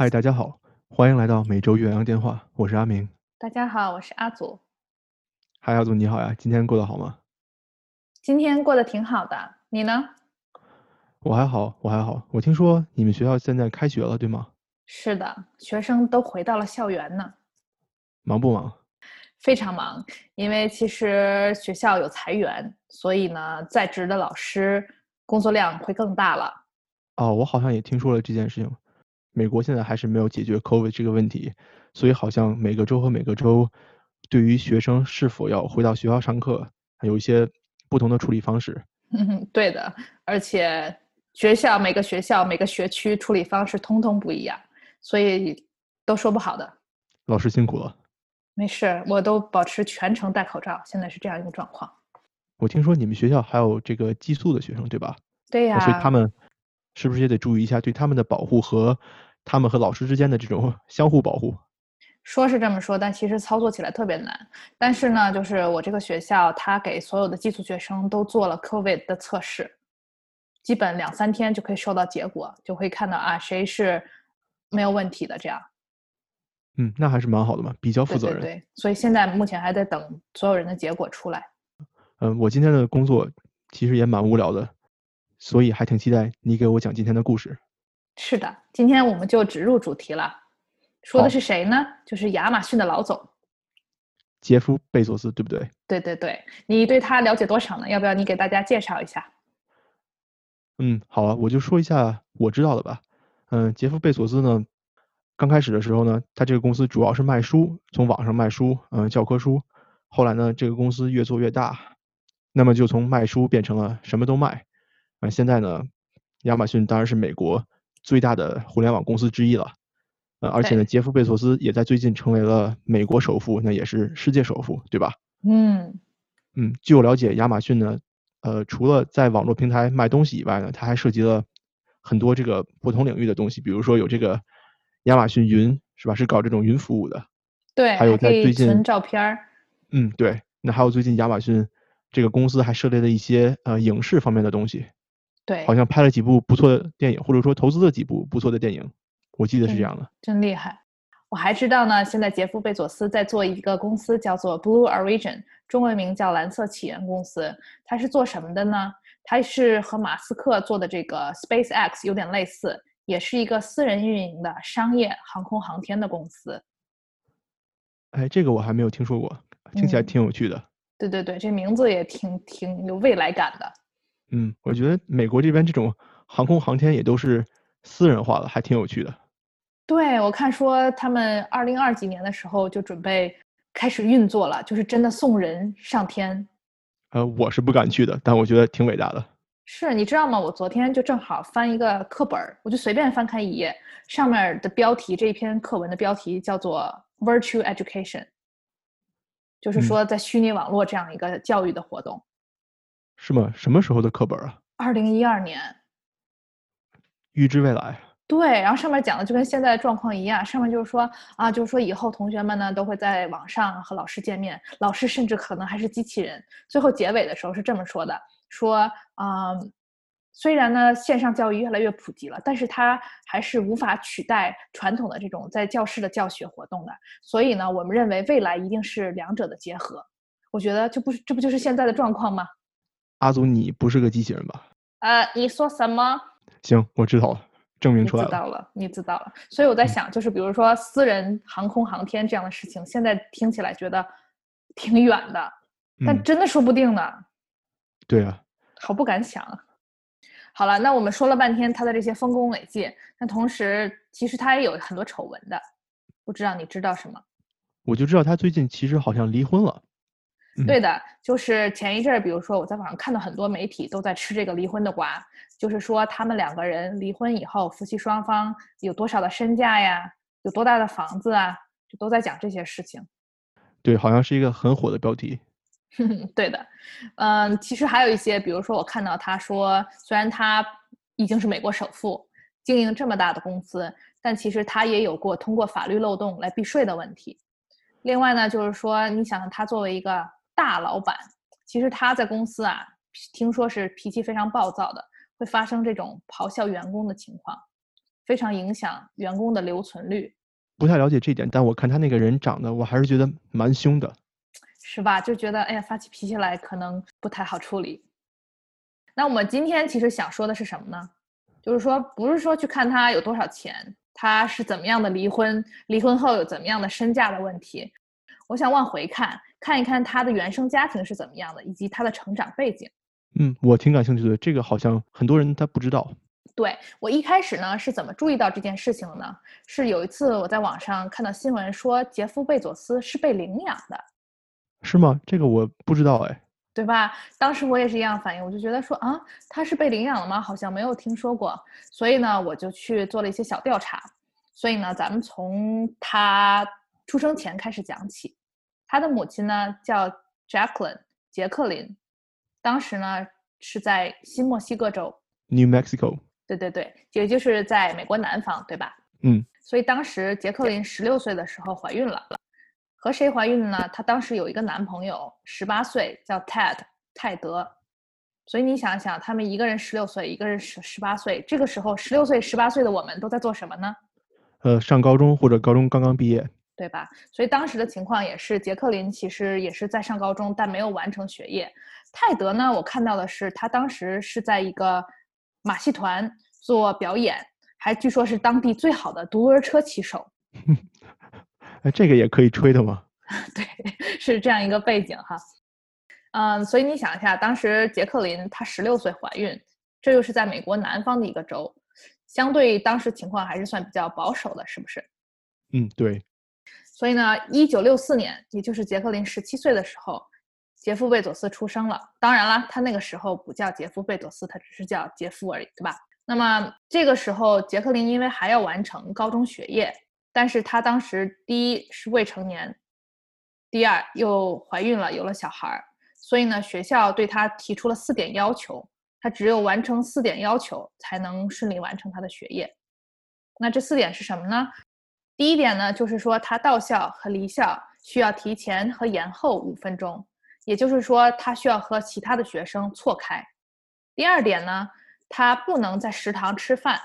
嗨，大家好，欢迎来到每周岳阳电话，我是阿明。大家好，我是阿祖。嗨，阿祖你好呀，今天过得好吗？今天过得挺好的，你呢？我还好，我还好。我听说你们学校现在开学了，对吗？是的，学生都回到了校园呢。忙不忙？非常忙，因为其实学校有裁员，所以呢，在职的老师工作量会更大了。哦，我好像也听说了这件事情。美国现在还是没有解决 COVID 这个问题，所以好像每个州和每个州对于学生是否要回到学校上课，还有一些不同的处理方式。嗯，对的，而且学校每个学校每个学区处理方式通通不一样，所以都说不好的。老师辛苦了。没事，我都保持全程戴口罩。现在是这样一个状况。我听说你们学校还有这个寄宿的学生，对吧？对呀。所以他们是不是也得注意一下对他们的保护和他们和老师之间的这种 相互保护？说是这么说，但其实操作起来特别难。但是呢，就是我这个学校，他给所有的寄宿学生都做了 COVID 的测试，基本两三天就可以收到结果，就会看到啊谁是没有问题的这样。嗯，那还是蛮好的嘛，比较负责任。对，所以现在目前还在等所有人的结果出来。嗯，我今天的工作其实也蛮无聊的，所以还挺期待你给我讲今天的故事。是的，今天我们就直入主题了，说的是谁呢？就是亚马逊的老总，杰夫·贝佐斯，对不对？对对对，你对他了解多少呢？要不要你给大家介绍一下？嗯，好啊，我就说一下我知道的吧。嗯，杰夫·贝佐斯呢？刚开始的时候呢，他这个公司主要是卖书，从网上卖书，嗯，教科书。后来呢，这个公司越做越大，那么就从卖书变成了什么都卖。啊，现在呢，亚马逊当然是美国最大的互联网公司之一了。呃，而且呢，杰夫·贝索斯也在最近成为了美国首富，那也是世界首富，对吧？嗯嗯，据我了解，亚马逊呢，呃，除了在网络平台卖东西以外呢，它还涉及了很多这个不同领域的东西，比如说有这个。亚马逊云是吧？是搞这种云服务的。对，还有在最近存照片儿。嗯，对。那还有最近亚马逊这个公司还涉猎了一些呃影视方面的东西。对。好像拍了几部不错的电影，或者说投资了几部不错的电影，我记得是这样的。真厉害！我还知道呢，现在杰夫·贝佐斯在做一个公司，叫做 Blue Origin，中文名叫蓝色起源公司。它是做什么的呢？它是和马斯克做的这个 SpaceX 有点类似。也是一个私人运营的商业航空航天的公司。哎，这个我还没有听说过，听起来挺有趣的。对对对，这名字也挺挺有未来感的。嗯，我觉得美国这边这种航空航天也都是私人化的，还挺有趣的。对，我看说他们二零二几年的时候就准备开始运作了，就是真的送人上天。呃，我是不敢去的，但我觉得挺伟大的。是你知道吗？我昨天就正好翻一个课本儿，我就随便翻开一页，上面的标题这一篇课文的标题叫做 “Virtual Education”，就是说在虚拟网络这样一个教育的活动。是吗？什么时候的课本啊？二零一二年。预知未来。对，然后上面讲的就跟现在的状况一样，上面就是说啊，就是说以后同学们呢都会在网上和老师见面，老师甚至可能还是机器人。最后结尾的时候是这么说的。说啊，虽然呢线上教育越来越普及了，但是它还是无法取代传统的这种在教室的教学活动的。所以呢，我们认为未来一定是两者的结合。我觉得这不是这不就是现在的状况吗？阿祖，你不是个机器人吧？呃，你说什么？行，我知道了，证明出来了。知道了，你知道了。所以我在想，就是比如说私人航空航天这样的事情，现在听起来觉得挺远的，但真的说不定呢。对啊，好不敢想。好了，那我们说了半天他的这些丰功伟绩，那同时其实他也有很多丑闻的，不知道你知道什么？我就知道他最近其实好像离婚了。对的，就是前一阵儿，比如说我在网上看到很多媒体都在吃这个离婚的瓜，就是说他们两个人离婚以后，夫妻双方有多少的身价呀，有多大的房子啊，就都在讲这些事情。对，好像是一个很火的标题。对的，嗯，其实还有一些，比如说我看到他说，虽然他已经是美国首富，经营这么大的公司，但其实他也有过通过法律漏洞来避税的问题。另外呢，就是说，你想他作为一个大老板，其实他在公司啊，听说是脾气非常暴躁的，会发生这种咆哮员工的情况，非常影响员工的留存率。不太了解这点，但我看他那个人长得，我还是觉得蛮凶的。是吧？就觉得哎呀，发起脾气来可能不太好处理。那我们今天其实想说的是什么呢？就是说，不是说去看他有多少钱，他是怎么样的离婚，离婚后有怎么样的身价的问题。我想往回看，看一看他的原生家庭是怎么样的，以及他的成长背景。嗯，我挺感兴趣的。这个好像很多人他不知道。对我一开始呢是怎么注意到这件事情的呢？是有一次我在网上看到新闻说，杰夫·贝佐斯是被领养的。是吗？这个我不知道哎。对吧？当时我也是一样反应，我就觉得说啊，他是被领养了吗？好像没有听说过。所以呢，我就去做了一些小调查。所以呢，咱们从他出生前开始讲起。他的母亲呢叫 Jacqueline 杰克林，当时呢是在新墨西哥州 New Mexico。对对对，也就是在美国南方，对吧？嗯。所以当时杰克林十六岁的时候怀孕了。和谁怀孕的呢？她当时有一个男朋友，十八岁，叫 Ted 泰德。所以你想想，他们一个人十六岁，一个人十十八岁，这个时候十六岁、十八岁的我们都在做什么呢？呃，上高中或者高中刚刚毕业，对吧？所以当时的情况也是，杰克林其实也是在上高中，但没有完成学业。泰德呢，我看到的是他当时是在一个马戏团做表演，还据说是当地最好的独轮车骑手。哎，这个也可以吹的吗？对，是这样一个背景哈。嗯，所以你想一下，当时杰克林她十六岁怀孕，这又是在美国南方的一个州，相对当时情况还是算比较保守的，是不是？嗯，对。所以呢，一九六四年，也就是杰克林十七岁的时候，杰夫贝佐斯出生了。当然了，他那个时候不叫杰夫贝佐斯，他只是叫杰夫而已，对吧？那么这个时候，杰克林因为还要完成高中学业。但是他当时第一是未成年，第二又怀孕了，有了小孩儿，所以呢，学校对他提出了四点要求，他只有完成四点要求才能顺利完成他的学业。那这四点是什么呢？第一点呢，就是说他到校和离校需要提前和延后五分钟，也就是说他需要和其他的学生错开。第二点呢，他不能在食堂吃饭。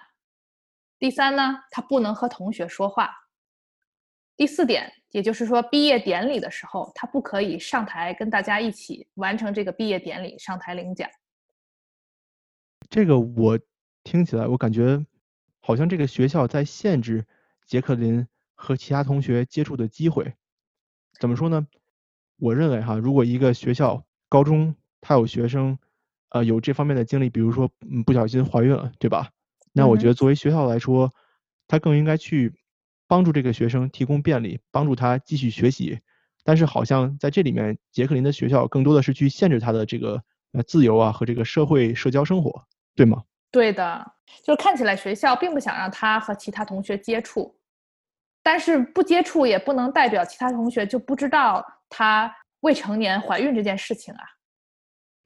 第三呢，他不能和同学说话。第四点，也就是说，毕业典礼的时候，他不可以上台跟大家一起完成这个毕业典礼，上台领奖。这个我听起来，我感觉好像这个学校在限制杰克林和其他同学接触的机会。怎么说呢？我认为哈，如果一个学校高中他有学生，呃，有这方面的经历，比如说嗯不小心怀孕了，对吧？那我觉得，作为学校来说，他更应该去帮助这个学生提供便利，帮助他继续学习。但是，好像在这里面，杰克林的学校更多的是去限制他的这个呃自由啊和这个社会社交生活，对吗？对的，就是看起来学校并不想让他和其他同学接触，但是不接触也不能代表其他同学就不知道他未成年怀孕这件事情啊。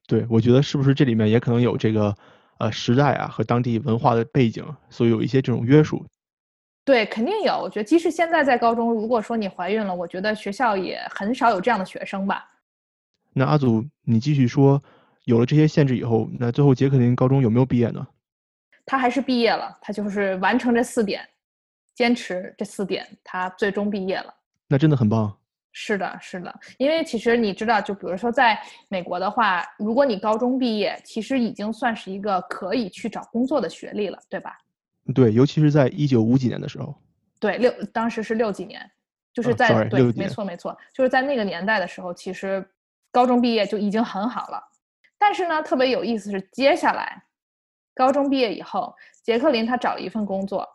对，我觉得是不是这里面也可能有这个。呃，时代啊和当地文化的背景，所以有一些这种约束。对，肯定有。我觉得，即使现在在高中，如果说你怀孕了，我觉得学校也很少有这样的学生吧。那阿祖，你继续说，有了这些限制以后，那最后杰克林高中有没有毕业呢？他还是毕业了，他就是完成这四点，坚持这四点，他最终毕业了。那真的很棒。是的，是的，因为其实你知道，就比如说在美国的话，如果你高中毕业，其实已经算是一个可以去找工作的学历了，对吧？对，尤其是在一九五几年的时候。对，六当时是六几年，就是在对，没错没错，就是在那个年代的时候，其实高中毕业就已经很好了。但是呢，特别有意思是，接下来高中毕业以后，杰克林他找了一份工作，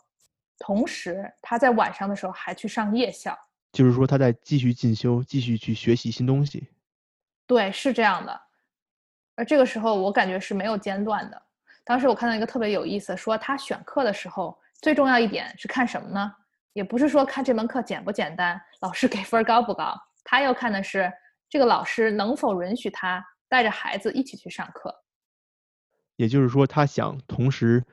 同时他在晚上的时候还去上夜校。就是说，他在继续进修，继续去学习新东西。对，是这样的。而这个时候，我感觉是没有间断的。当时我看到一个特别有意思，说他选课的时候，最重要一点是看什么呢？也不是说看这门课简不简单，老师给分高不高，他要看的是这个老师能否允许他带着孩子一起去上课。也就是说，他想同时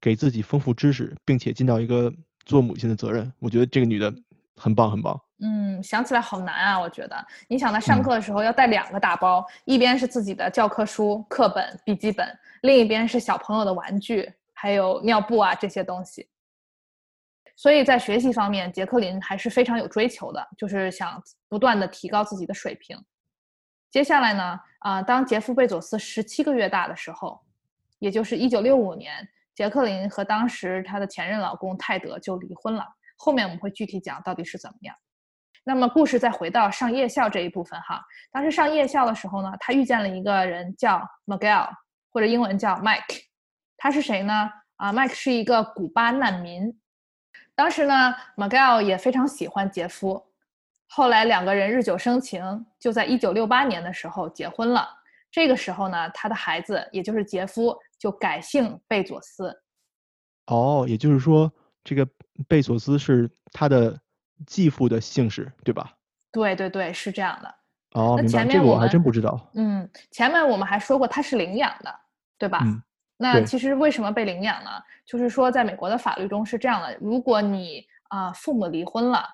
给自己丰富知识，并且尽到一个做母亲的责任。我觉得这个女的。很棒，很棒。嗯，想起来好难啊！我觉得，你想她上课的时候要带两个大包，一边是自己的教科书、课本、笔记本，另一边是小朋友的玩具，还有尿布啊这些东西。所以在学习方面，杰克林还是非常有追求的，就是想不断的提高自己的水平。接下来呢，啊，当杰夫贝佐斯十七个月大的时候，也就是一九六五年，杰克林和当时她的前任老公泰德就离婚了。后面我们会具体讲到底是怎么样。那么故事再回到上夜校这一部分哈，当时上夜校的时候呢，她遇见了一个人叫 Miguel，或者英文叫 Mike。他是谁呢？啊，Mike 是一个古巴难民。当时呢，Miguel 也非常喜欢杰夫。后来两个人日久生情，就在一九六八年的时候结婚了。这个时候呢，他的孩子也就是杰夫就改姓贝佐斯。哦，也就是说，这个贝佐斯是他的。继父的姓氏，对吧？对对对，是这样的。哦，那前面我还真不知道。嗯，前面我们还说过他是领养的，对吧？嗯。那其实为什么被领养呢？就是说，在美国的法律中是这样的：如果你啊父母离婚了，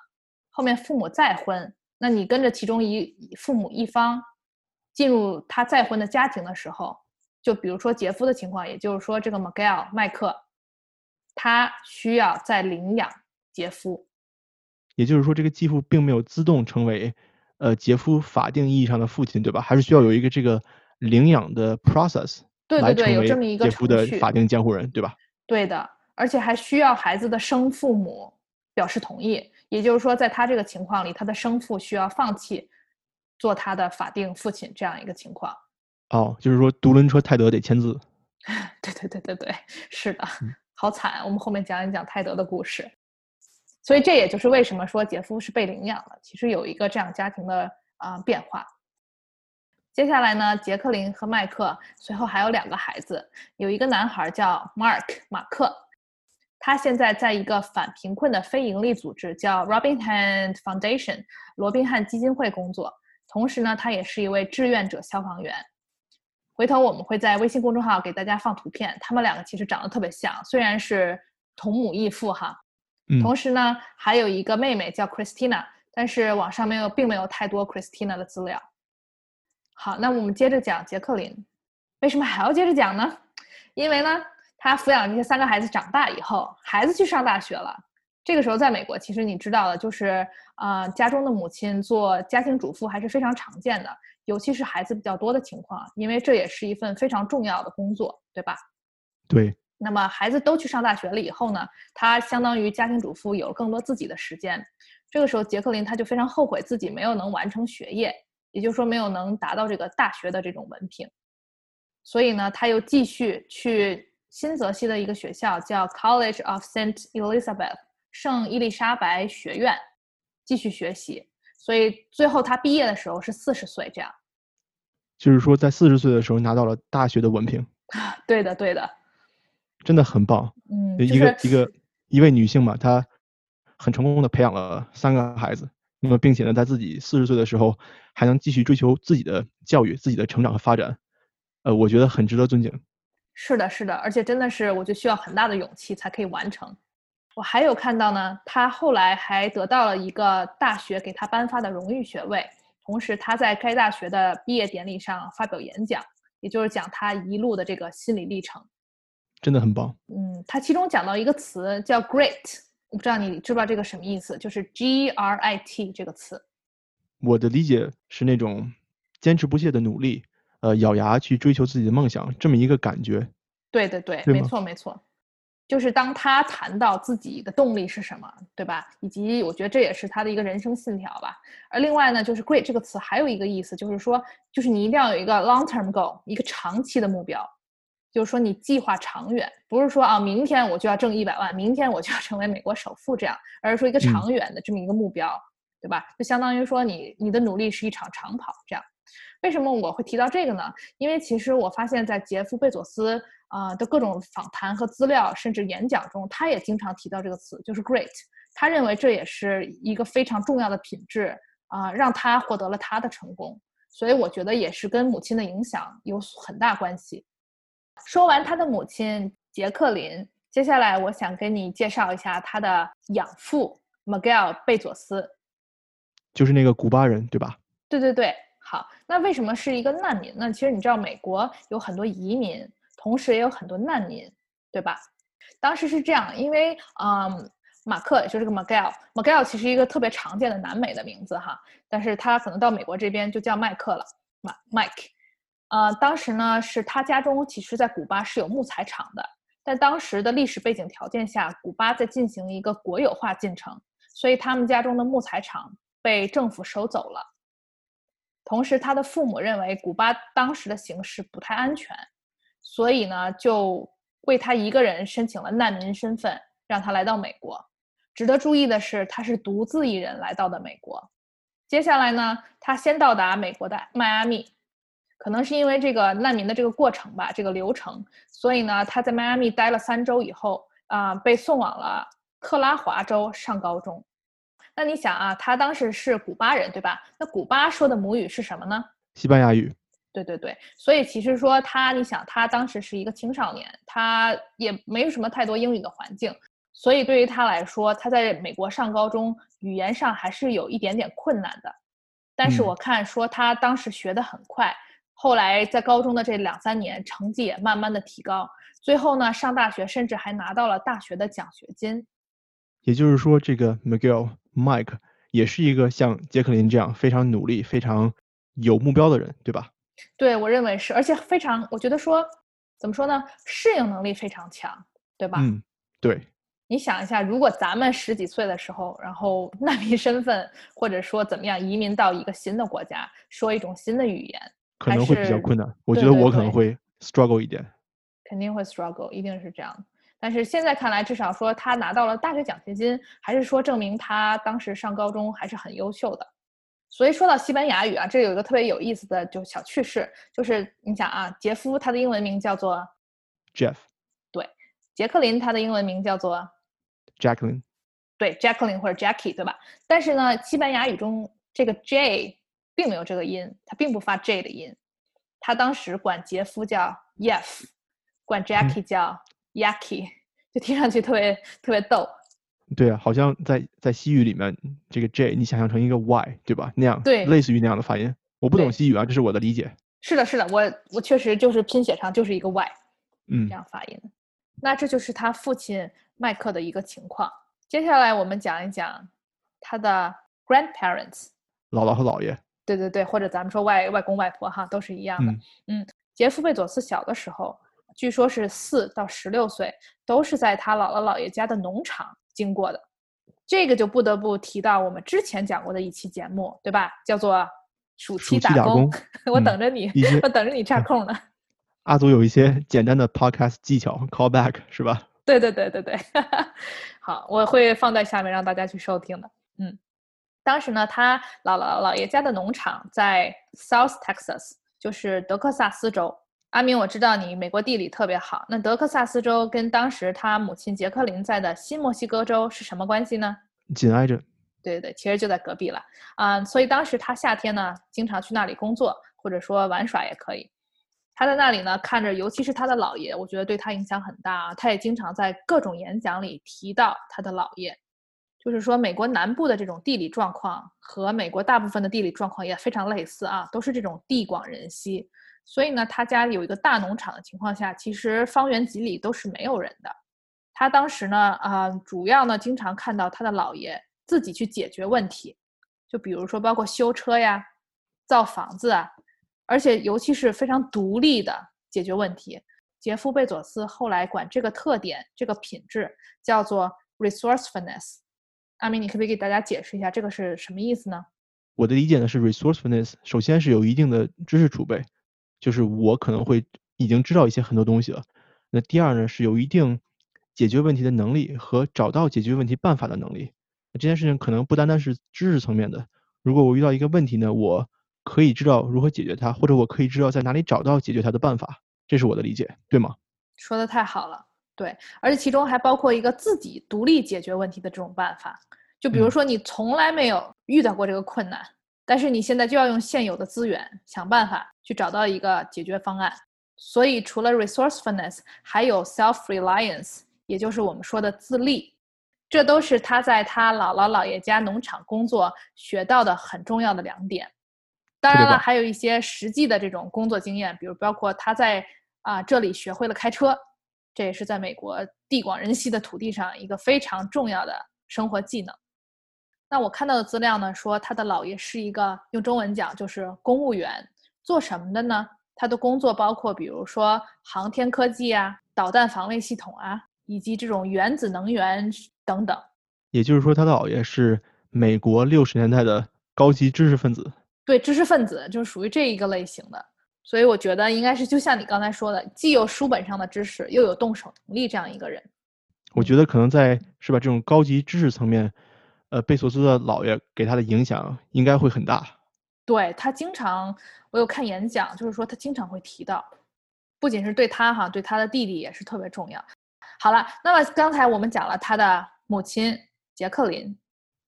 后面父母再婚，那你跟着其中一父母一方进入他再婚的家庭的时候，就比如说杰夫的情况，也就是说这个 Miguel 麦克，他需要再领养杰夫。也就是说，这个继父并没有自动成为，呃，杰夫法定意义上的父亲，对吧？还是需要有一个这个领养的 process 对对对，有这么一个杰夫的法定监护人，对吧？对的，而且还需要孩子的生父母表示同意。也就是说，在他这个情况里，他的生父需要放弃做他的法定父亲这样一个情况。哦，就是说，独轮车泰德得签字。对对对对对，是的，好惨。我们后面讲一讲泰德的故事。所以这也就是为什么说杰夫是被领养了。其实有一个这样家庭的啊变化。接下来呢，杰克林和麦克随后还有两个孩子，有一个男孩叫 Mark 马克，他现在在一个反贫困的非营利组织叫 Robin Hood Foundation 罗宾汉基金会工作，同时呢，他也是一位志愿者消防员。回头我们会在微信公众号给大家放图片，他们两个其实长得特别像，虽然是同母异父哈。同时呢，还有一个妹妹叫 Christina，但是网上没有，并没有太多 Christina 的资料。好，那我们接着讲杰克林，为什么还要接着讲呢？因为呢，他抚养这些三个孩子长大以后，孩子去上大学了。这个时候在美国，其实你知道的，就是啊，家中的母亲做家庭主妇还是非常常见的，尤其是孩子比较多的情况，因为这也是一份非常重要的工作，对吧？对。那么孩子都去上大学了以后呢，他相当于家庭主妇有了更多自己的时间。这个时候，杰克林他就非常后悔自己没有能完成学业，也就是说没有能达到这个大学的这种文凭。所以呢，他又继续去新泽西的一个学校叫 College of Saint Elizabeth 圣伊丽莎白学院继续学习。所以最后他毕业的时候是四十岁，这样。就是说，在四十岁的时候拿到了大学的文凭。对的，对的。真的很棒，嗯，一个一个一位女性嘛，她很成功的培养了三个孩子，那么并且呢，在自己四十岁的时候还能继续追求自己的教育、自己的成长和发展，呃，我觉得很值得尊敬。是的，是的，而且真的是，我觉得需要很大的勇气才可以完成。我还有看到呢，他后来还得到了一个大学给他颁发的荣誉学位，同时他在该大学的毕业典礼上发表演讲，也就是讲他一路的这个心理历程。真的很棒。嗯，他其中讲到一个词叫 “great”，我不知道你知不知道这个什么意思，就是 G R I T 这个词。我的理解是那种坚持不懈的努力，呃，咬牙去追求自己的梦想，这么一个感觉。对对对，没错没错。就是当他谈到自己的动力是什么，对吧？以及我觉得这也是他的一个人生信条吧。而另外呢，就是 “great” 这个词还有一个意思，就是说，就是你一定要有一个 long-term goal，一个长期的目标。就是说，你计划长远，不是说啊，明天我就要挣一百万，明天我就要成为美国首富这样，而是说一个长远的这么一个目标，对吧？就相当于说，你你的努力是一场长跑这样。为什么我会提到这个呢？因为其实我发现，在杰夫贝佐斯啊的各种访谈和资料，甚至演讲中，他也经常提到这个词，就是 great。他认为这也是一个非常重要的品质啊，让他获得了他的成功。所以我觉得也是跟母亲的影响有很大关系。说完他的母亲杰克林，接下来我想跟你介绍一下他的养父 Miguel 贝佐斯，就是那个古巴人，对吧？对对对，好，那为什么是一个难民呢？其实你知道，美国有很多移民，同时也有很多难民，对吧？当时是这样，因为嗯马克，也就是这个 Miguel。Miguel 其实一个特别常见的南美的名字哈，但是他可能到美国这边就叫麦克了，马 Mike。呃，当时呢是他家中其实在古巴是有木材厂的，在当时的历史背景条件下，古巴在进行一个国有化进程，所以他们家中的木材厂被政府收走了。同时，他的父母认为古巴当时的形势不太安全，所以呢，就为他一个人申请了难民身份，让他来到美国。值得注意的是，他是独自一人来到的美国。接下来呢，他先到达美国的迈阿密，可能是因为这个难民的这个过程吧，这个流程，所以呢，他在迈阿密待了三周以后，啊，被送往了特拉华州上高中。那你想啊，他当时是古巴人，对吧？那古巴说的母语是什么呢？西班牙语。对对对，所以其实说他，你想他当时是一个青少年，他也没有什么太多英语的环境，所以对于他来说，他在美国上高中语言上还是有一点点困难的。但是我看说他当时学得很快，后来在高中的这两三年成绩也慢慢的提高，最后呢上大学甚至还拿到了大学的奖学金。也就是说，这个 Miguel Mike 也是一个像杰克林这样非常努力、非常有目标的人，对吧？对，我认为是，而且非常，我觉得说，怎么说呢？适应能力非常强，对吧？嗯，对。你想一下，如果咱们十几岁的时候，然后 难民身份，或者说怎么样移民到一个新的国家，说一种新的语言，可能会比较困难。我觉得我可能会 struggle 一点。肯定会 struggle，一定是这样。但是现在看来，至少说他拿到了大学奖学金，还是说证明他当时上高中还是很优秀的。所以说到西班牙语啊，这有一个特别有意思的就小趣事，就是你想啊，杰夫他的英文名叫做 Jeff，对，杰克林他的英文名叫做 Jacqueline，对，Jacqueline 或者 Jackie，对吧？但是呢，西班牙语中这个 J 并没有这个音，它并不发 J 的音，他当时管杰夫叫 Yef，管 Jackie 叫。Yaki 就听上去特别特别逗，对啊，好像在在西语里面，这个 J 你想象成一个 Y 对吧？那样对，类似于那样的发音。我不懂西语啊，这是我的理解。是的，是的，我我确实就是拼写上就是一个 Y，嗯，这样发音。那这就是他父亲麦克的一个情况。接下来我们讲一讲他的 grandparents，姥姥和姥爷。对对对，或者咱们说外外公外婆哈，都是一样的。嗯，杰夫贝佐斯小的时候。据说是四到十六岁，都是在他姥姥姥爷家的农场经过的。这个就不得不提到我们之前讲过的一期节目，对吧？叫做暑期打工。我等着你，我等着你插空呢。阿祖有一些简单的 podcast 技巧，call back 是吧？对对对对对。好，我会放在下面让大家去收听的。嗯，当时呢，他姥姥姥爷家的农场在 South Texas，就是德克萨斯州。阿明，我知道你美国地理特别好。那德克萨斯州跟当时他母亲杰克林在的新墨西哥州是什么关系呢？紧挨着。对对对，其实就在隔壁了啊。所以当时他夏天呢，经常去那里工作，或者说玩耍也可以。他在那里呢，看着，尤其是他的姥爷，我觉得对他影响很大啊。他也经常在各种演讲里提到他的姥爷。就是说，美国南部的这种地理状况和美国大部分的地理状况也非常类似啊，都是这种地广人稀。所以呢，他家有一个大农场的情况下，其实方圆几里都是没有人的。他当时呢，啊，主要呢，经常看到他的姥爷自己去解决问题，就比如说包括修车呀、造房子啊，而且尤其是非常独立的解决问题。杰夫·贝佐斯后来管这个特点、这个品质叫做 resourcefulness。阿明，你可不可以给大家解释一下这个是什么意思呢？我的理解呢是 resourcefulness，首先是有一定的知识储备。就是我可能会已经知道一些很多东西了。那第二呢，是有一定解决问题的能力和找到解决问题办法的能力。那这件事情可能不单单是知识层面的。如果我遇到一个问题呢，我可以知道如何解决它，或者我可以知道在哪里找到解决它的办法。这是我的理解，对吗？说的太好了，对，而且其中还包括一个自己独立解决问题的这种办法。就比如说你从来没有遇到过这个困难。但是你现在就要用现有的资源想办法去找到一个解决方案。所以除了 resourcefulness，还有 self-reliance，也就是我们说的自立，这都是他在他姥姥姥爷家农场工作学到的很重要的两点。当然了，还有一些实际的这种工作经验，比如包括他在啊这里学会了开车，这也是在美国地广人稀的土地上一个非常重要的生活技能。那我看到的资料呢，说他的姥爷是一个用中文讲就是公务员，做什么的呢？他的工作包括比如说航天科技啊、导弹防卫系统啊，以及这种原子能源等等。也就是说，他的姥爷是美国六十年代的高级知识分子。对，知识分子就是属于这一个类型的。所以我觉得应该是就像你刚才说的，既有书本上的知识，又有动手能力这样一个人。我觉得可能在是吧这种高级知识层面。呃，贝索斯的姥爷给他的影响应该会很大。对他经常，我有看演讲，就是说他经常会提到，不仅是对他哈，对他的弟弟也是特别重要。好了，那么刚才我们讲了他的母亲杰克琳，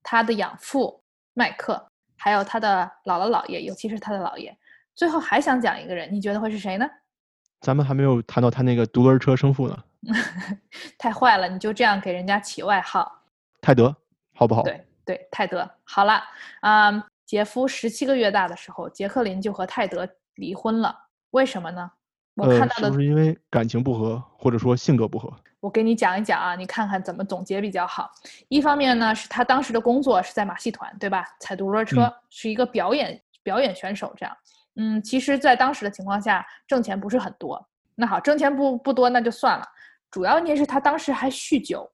他的养父麦克，还有他的姥姥姥爷，尤其是他的姥爷。最后还想讲一个人，你觉得会是谁呢？咱们还没有谈到他那个独轮车生父呢。太坏了，你就这样给人家起外号？泰德。好不好？对对，泰德好了啊。杰夫十七个月大的时候，杰克林就和泰德离婚了。为什么呢？我看到的是是因为感情不和，或者说性格不合？我给你讲一讲啊，你看看怎么总结比较好。一方面呢，是他当时的工作是在马戏团，对吧？踩独轮车是一个表演表演选手，这样。嗯，其实，在当时的情况下，挣钱不是很多。那好，挣钱不不多那就算了。主要问题是他当时还酗酒。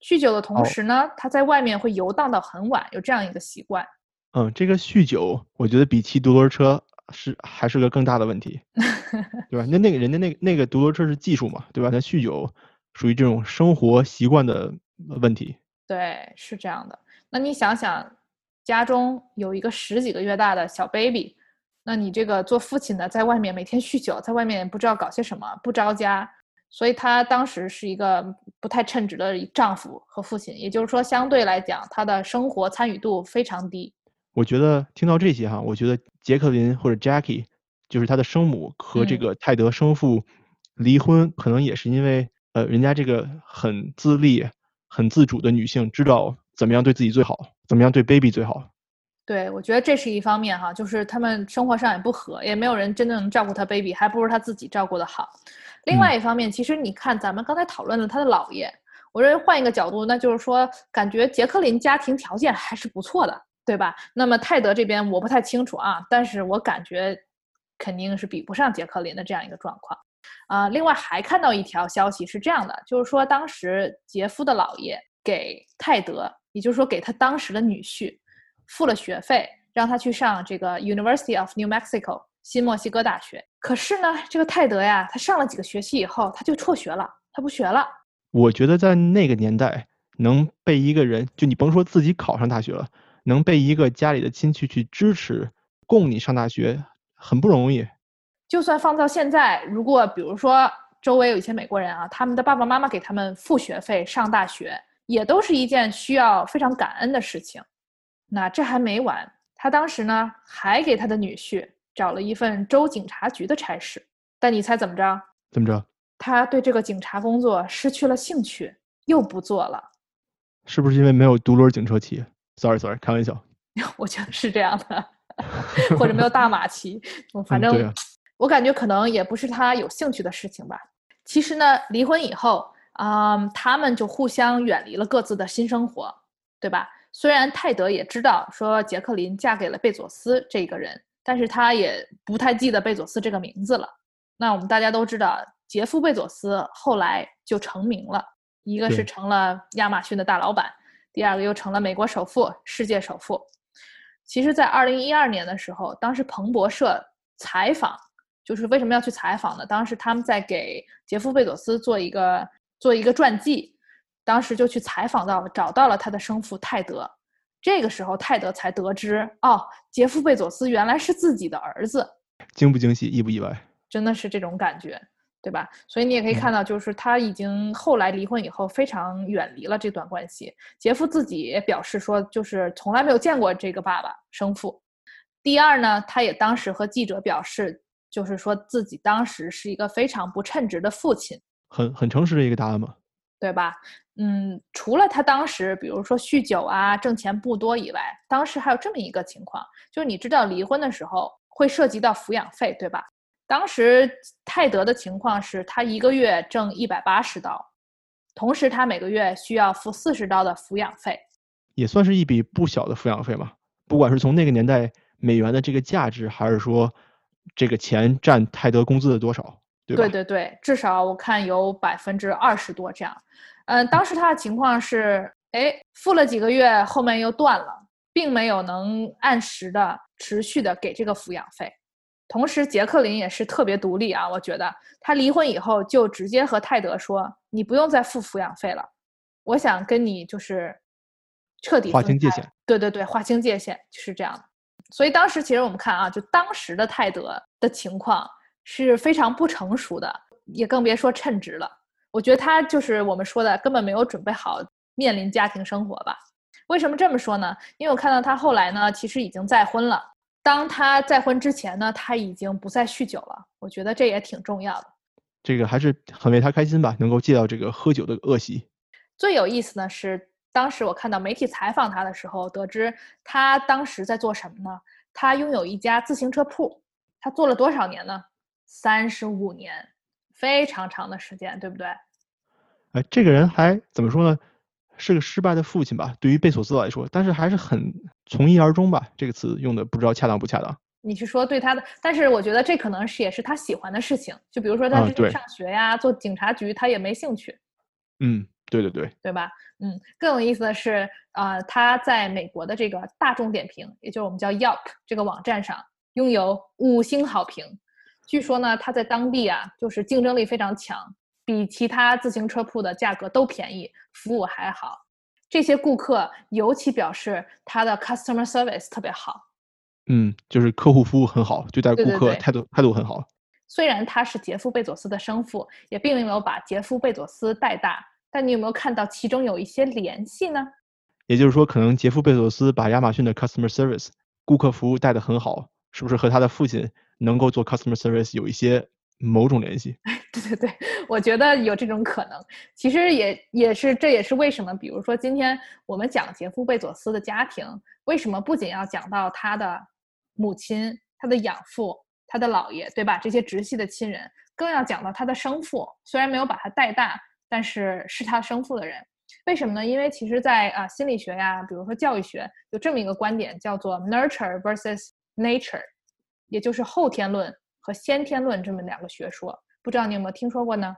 酗酒的同时呢，他在外面会游荡到很晚，有这样一个习惯。嗯，这个酗酒，我觉得比骑独轮车是还是个更大的问题，对吧？那那个人家那那个独轮车是技术嘛，对吧？那酗酒属于这种生活习惯的问题。对，是这样的。那你想想，家中有一个十几个月大的小 baby，那你这个做父亲的在外面每天酗酒，在外面不知道搞些什么，不着家。所以她当时是一个不太称职的丈夫和父亲，也就是说，相对来讲，她的生活参与度非常低。我觉得听到这些哈，我觉得杰克琳或者 Jackie，就是她的生母和这个泰德生父离婚，可能也是因为呃，人家这个很自立、很自主的女性知道怎么样对自己最好，怎么样对 baby 最好。对，我觉得这是一方面哈，就是他们生活上也不和，也没有人真正能照顾他 baby，还不如他自己照顾的好。另外一方面，其实你看，咱们刚才讨论了他的姥爷，我认为换一个角度，那就是说，感觉杰克林家庭条件还是不错的，对吧？那么泰德这边我不太清楚啊，但是我感觉肯定是比不上杰克林的这样一个状况。啊，另外还看到一条消息是这样的，就是说当时杰夫的姥爷给泰德，也就是说给他当时的女婿付了学费，让他去上这个 University of New Mexico。新墨西哥大学，可是呢，这个泰德呀，他上了几个学期以后，他就辍学了，他不学了。我觉得在那个年代，能被一个人，就你甭说自己考上大学了，能被一个家里的亲戚去支持，供你上大学，很不容易。就算放到现在，如果比如说周围有一些美国人啊，他们的爸爸妈妈给他们付学费上大学，也都是一件需要非常感恩的事情。那这还没完，他当时呢，还给他的女婿。找了一份州警察局的差事，但你猜怎么着？怎么着？他对这个警察工作失去了兴趣，又不做了。是不是因为没有独轮警车骑？Sorry，Sorry，开玩笑。我觉得是这样的，或者没有大马骑。反正我感觉可能也不是他有兴趣的事情吧。其实呢，离婚以后啊，他们就互相远离了各自的新生活，对吧？虽然泰德也知道说杰克琳嫁给了贝佐斯这个人。但是他也不太记得贝佐斯这个名字了。那我们大家都知道，杰夫·贝佐斯后来就成名了，一个是成了亚马逊的大老板，第二个又成了美国首富、世界首富。其实，在二零一二年的时候，当时彭博社采访，就是为什么要去采访呢？当时他们在给杰夫·贝佐斯做一个做一个传记，当时就去采访到了，找到了他的生父泰德。这个时候，泰德才得知，哦，杰夫·贝佐斯原来是自己的儿子，惊不惊喜，意不意外？真的是这种感觉，对吧？所以你也可以看到，就是他已经后来离婚以后，非常远离了这段关系。杰夫自己也表示说，就是从来没有见过这个爸爸生父。第二呢，他也当时和记者表示，就是说自己当时是一个非常不称职的父亲，很很诚实的一个答案嘛，对吧？嗯，除了他当时，比如说酗酒啊，挣钱不多以外，当时还有这么一个情况，就是你知道离婚的时候会涉及到抚养费，对吧？当时泰德的情况是他一个月挣一百八十刀，同时他每个月需要付四十刀的抚养费。也算是一笔不小的抚养费吧。不管是从那个年代美元的这个价值，还是说这个钱占泰德工资的多少，对吧？对对对，至少我看有百分之二十多这样。嗯，当时他的情况是，哎，付了几个月，后面又断了，并没有能按时的持续的给这个抚养费。同时，杰克林也是特别独立啊，我觉得他离婚以后就直接和泰德说：“你不用再付抚养费了，我想跟你就是彻底划清界限。”对对对，划清界限是这样的。所以当时其实我们看啊，就当时的泰德的情况是非常不成熟的，也更别说称职了。我觉得他就是我们说的根本没有准备好面临家庭生活吧？为什么这么说呢？因为我看到他后来呢，其实已经再婚了。当他再婚之前呢，他已经不再酗酒了。我觉得这也挺重要的。这个还是很为他开心吧，能够戒掉这个喝酒的恶习。最有意思呢是，当时我看到媒体采访他的时候，得知他当时在做什么呢？他拥有一家自行车铺，他做了多少年呢？三十五年，非常长的时间，对不对？哎，这个人还怎么说呢？是个失败的父亲吧，对于贝索斯来说，但是还是很从一而终吧。这个词用的不知道恰当不恰当。你是说对他的？但是我觉得这可能是也是他喜欢的事情。就比如说他去上学呀，做警察局，他也没兴趣。嗯，对对对，对吧？嗯，更有意思的是，呃，他在美国的这个大众点评，也就是我们叫 Yelp 这个网站上拥有五星好评。据说呢，他在当地啊，就是竞争力非常强。比其他自行车铺的价格都便宜，服务还好。这些顾客尤其表示他的 customer service 特别好。嗯，就是客户服务很好，对待顾客态度态度很好。虽然他是杰夫贝佐斯的生父，也并没有把杰夫贝佐斯带大，但你有没有看到其中有一些联系呢？也就是说，可能杰夫贝佐斯把亚马逊的 customer service 顾客服务带得很好，是不是和他的父亲能够做 customer service 有一些？某种联系，对对对，我觉得有这种可能。其实也也是，这也是为什么，比如说今天我们讲杰夫贝佐斯的家庭，为什么不仅要讲到他的母亲、他的养父、他的姥爷，对吧？这些直系的亲人，更要讲到他的生父。虽然没有把他带大，但是是他生父的人。为什么呢？因为其实，在啊心理学呀，比如说教育学，有这么一个观点，叫做 nurture versus nature，也就是后天论。和先天论这么两个学说，不知道你有没有听说过呢？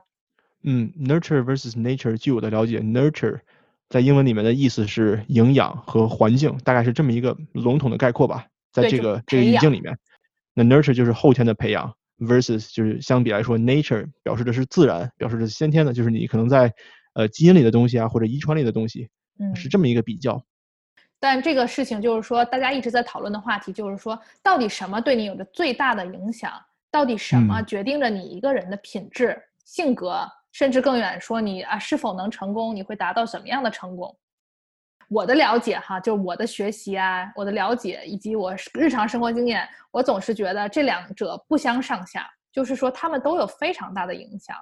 嗯，nurture versus nature，据我的了解，nurture 在英文里面的意思是营养和环境，大概是这么一个笼统的概括吧。在这个这个语境里面，那 nurture 就是后天的培养，versus 就是相比来说，nature 表示的是自然，表示的是先天的，就是你可能在呃基因里的东西啊，或者遗传里的东西，嗯，是这么一个比较。但这个事情就是说，大家一直在讨论的话题就是说，到底什么对你有着最大的影响？到底什么决定着你一个人的品质、性格，甚至更远说你啊是否能成功？你会达到什么样的成功？我的了解哈，就我的学习啊，我的了解以及我日常生活经验，我总是觉得这两者不相上下，就是说他们都有非常大的影响。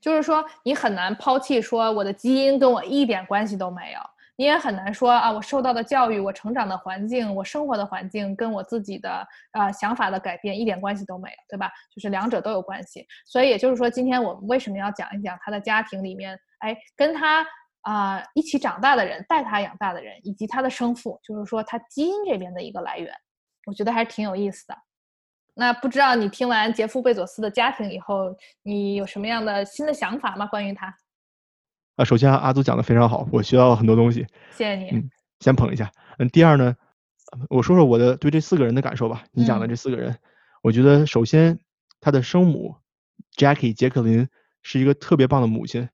就是说你很难抛弃说我的基因跟我一点关系都没有。你也很难说啊，我受到的教育、我成长的环境、我生活的环境，跟我自己的呃想法的改变一点关系都没有，对吧？就是两者都有关系。所以也就是说，今天我们为什么要讲一讲他的家庭里面，哎，跟他啊一起长大的人、带他养大的人，以及他的生父，就是说他基因这边的一个来源，我觉得还是挺有意思的。那不知道你听完杰夫·贝佐斯的家庭以后，你有什么样的新的想法吗？关于他？啊，首先阿祖讲的非常好，我学到了很多东西，谢谢你。嗯，先捧一下。嗯，第二呢，我说说我的对这四个人的感受吧。你讲的这四个人，我觉得首先他的生母 Jackie 杰克林是一个特别棒的母亲，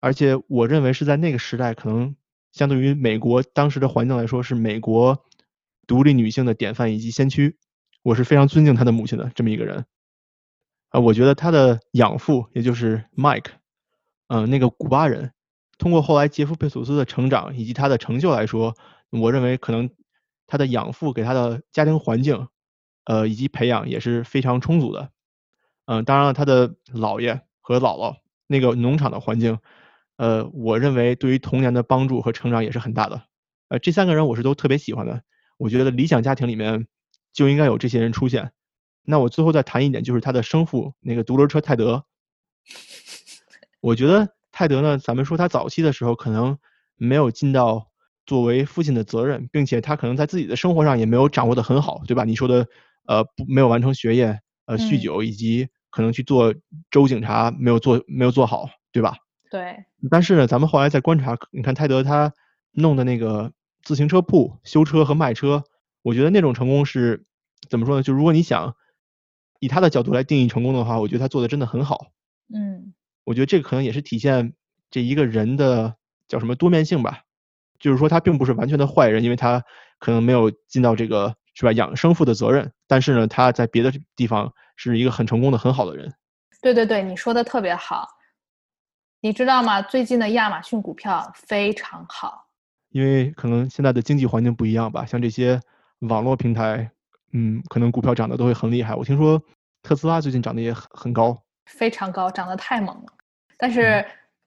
而且我认为是在那个时代，可能相对于美国当时的环境来说，是美国独立女性的典范以及先驱。我是非常尊敬他的母亲的这么一个人。啊，我觉得他的养父也就是 Mike。嗯，那个古巴人，通过后来杰夫贝索斯的成长以及他的成就来说，我认为可能他的养父给他的家庭环境，呃，以及培养也是非常充足的。嗯，当然了，他的姥爷和姥姥那个农场的环境，呃，我认为对于童年的帮助和成长也是很大的。呃，这三个人我是都特别喜欢的，我觉得理想家庭里面就应该有这些人出现。那我最后再谈一点，就是他的生父那个独轮车泰德。我觉得泰德呢，咱们说他早期的时候可能没有尽到作为父亲的责任，并且他可能在自己的生活上也没有掌握的很好，对吧？你说的，呃，不没有完成学业，呃，酗酒，以及可能去做州警察没有做没有做好，对吧？对。但是呢，咱们后来在观察，你看泰德他弄的那个自行车铺修车和卖车，我觉得那种成功是怎么说呢？就如果你想以他的角度来定义成功的话，我觉得他做的真的很好。嗯。我觉得这个可能也是体现这一个人的叫什么多面性吧。就是说他并不是完全的坏人，因为他可能没有尽到这个是吧养生父的责任，但是呢，他在别的地方是一个很成功的很好的人。对对对，你说的特别好。你知道吗？最近的亚马逊股票非常好。因为可能现在的经济环境不一样吧，像这些网络平台，嗯，可能股票涨得都会很厉害。我听说特斯拉最近涨得也很很高，非常高，涨得太猛了。但是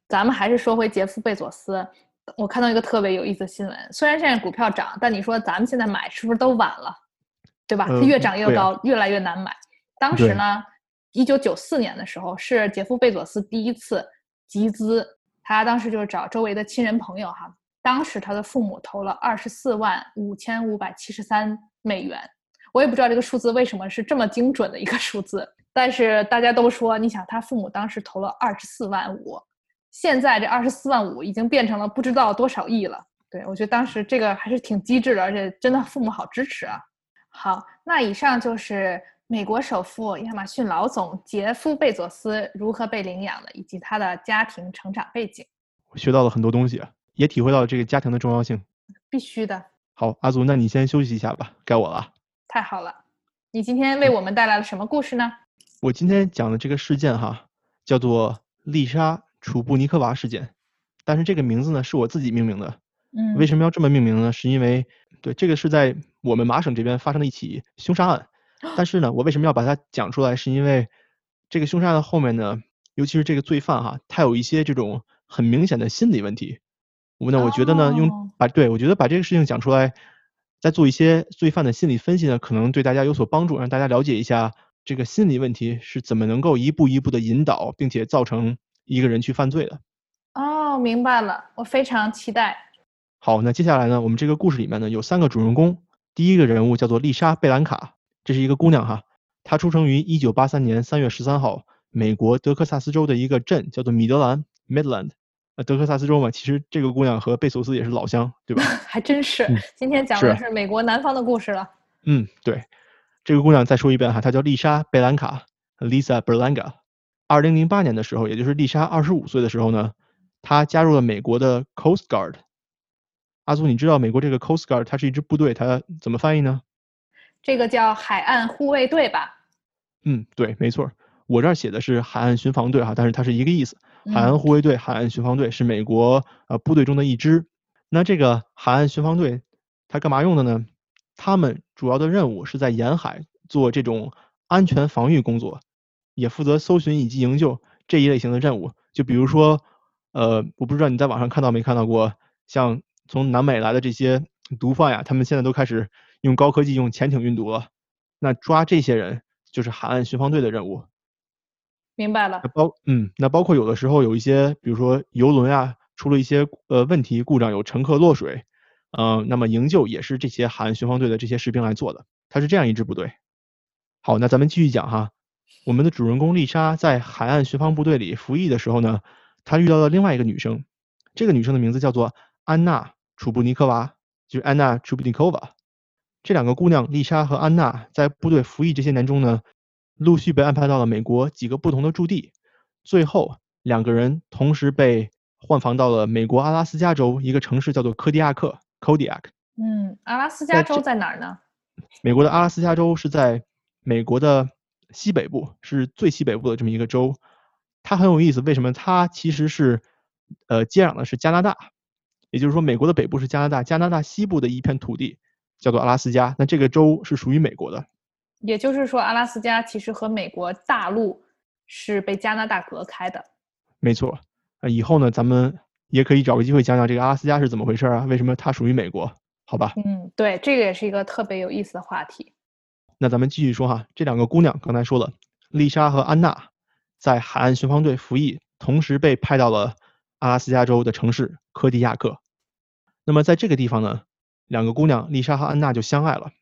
咱们还是说回杰夫贝佐斯。我看到一个特别有意思的新闻，虽然现在股票涨，但你说咱们现在买是不是都晚了，对吧？它越涨越高，越来越难买。当时呢，一九九四年的时候是杰夫贝佐斯第一次集资，他当时就是找周围的亲人朋友哈，当时他的父母投了二十四万五千五百七十三美元，我也不知道这个数字为什么是这么精准的一个数字，但是大家都说，你想他父母当时投了二十四万五。现在这二十四万五已经变成了不知道多少亿了。对我觉得当时这个还是挺机智的，而且真的父母好支持啊。好，那以上就是美国首富亚马逊老总杰夫贝佐斯如何被领养的，以及他的家庭成长背景。我学到了很多东西，也体会到了这个家庭的重要性。必须的。好，阿祖，那你先休息一下吧，该我了。太好了，你今天为我们带来了什么故事呢？我今天讲的这个事件哈，叫做丽莎。楚布尼科娃事件，但是这个名字呢是我自己命名的。嗯，为什么要这么命名呢？是因为对这个是在我们麻省这边发生的一起凶杀案。但是呢，我为什么要把它讲出来？是因为这个凶杀案后面呢，尤其是这个罪犯哈，他有一些这种很明显的心理问题。我呢，我觉得呢，用把对我觉得把这个事情讲出来，再做一些罪犯的心理分析呢，可能对大家有所帮助，让大家了解一下这个心理问题是怎么能够一步一步的引导，并且造成。一个人去犯罪的，哦，明白了，我非常期待。好，那接下来呢，我们这个故事里面呢有三个主人公，第一个人物叫做丽莎贝兰卡，这是一个姑娘哈，她出生于一九八三年三月十三号，美国德克萨斯州的一个镇叫做米德兰 （Midland）。呃，德克萨斯州嘛，其实这个姑娘和贝索斯也是老乡，对吧？还真是。今天讲的是美国南方的故事了。嗯，对，这个姑娘再说一遍哈，她叫丽莎贝兰卡 （Lisa Berlanga）。二零零八年的时候，也就是丽莎二十五岁的时候呢，她加入了美国的 Coast Guard。阿祖，你知道美国这个 Coast Guard 它是一支部队，它怎么翻译呢？这个叫海岸护卫队吧？嗯，对，没错。我这儿写的是海岸巡防队哈，但是它是一个意思。海岸护卫队、海岸巡防队是美国呃部队中的一支。那这个海岸巡防队它干嘛用的呢？他们主要的任务是在沿海做这种安全防御工作。也负责搜寻以及营救这一类型的任务，就比如说，呃，我不知道你在网上看到没看到过，像从南美来的这些毒贩呀，他们现在都开始用高科技用潜艇运毒了。那抓这些人就是海岸巡防队的任务。明白了。包嗯，那包括有的时候有一些，比如说游轮啊出了一些呃问题故障，有乘客落水，嗯，那么营救也是这些海岸巡防队的这些士兵来做的。他是这样一支部队。好，那咱们继续讲哈。我们的主人公丽莎在海岸巡防部队里服役的时候呢，她遇到了另外一个女生，这个女生的名字叫做安娜·楚布尼科娃，就是安娜·楚布尼科娃。这两个姑娘，丽莎和安娜，在部队服役这些年中呢，陆续被安排到了美国几个不同的驻地，最后两个人同时被换防到了美国阿拉斯加州一个城市，叫做科迪亚克 （Kodiak）。嗯，阿拉斯加州在哪儿呢？美国的阿拉斯加州是在美国的。西北部是最西北部的这么一个州，它很有意思。为什么？它其实是，呃，接壤的是加拿大，也就是说，美国的北部是加拿大，加拿大西部的一片土地叫做阿拉斯加。那这个州是属于美国的。也就是说，阿拉斯加其实和美国大陆是被加拿大隔开的。没错。那以后呢，咱们也可以找个机会讲讲这个阿拉斯加是怎么回事啊？为什么它属于美国？好吧。嗯，对，这个也是一个特别有意思的话题。那咱们继续说哈，这两个姑娘刚才说了，丽莎和安娜在海岸巡防队服役，同时被派到了阿拉斯加州的城市科迪亚克。那么在这个地方呢，两个姑娘丽莎和安娜就相爱了，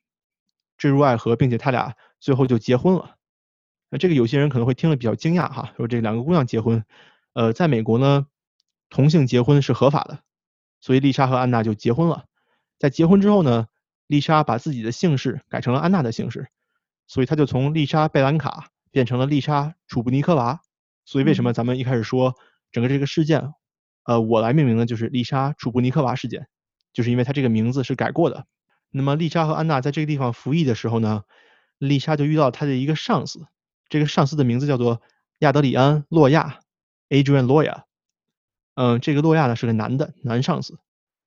坠入爱河，并且他俩最后就结婚了。那这个有些人可能会听了比较惊讶哈，说这两个姑娘结婚，呃，在美国呢，同性结婚是合法的，所以丽莎和安娜就结婚了。在结婚之后呢，丽莎把自己的姓氏改成了安娜的姓氏，所以她就从丽莎贝兰卡变成了丽莎楚布尼科娃。所以为什么咱们一开始说整个这个事件，呃，我来命名呢，就是丽莎楚布尼科娃事件，就是因为她这个名字是改过的。那么丽莎和安娜在这个地方服役的时候呢，丽莎就遇到她的一个上司。这个上司的名字叫做亚德里安·洛亚 （Adrian Loya）。嗯，这个洛亚呢是个男的，男上司。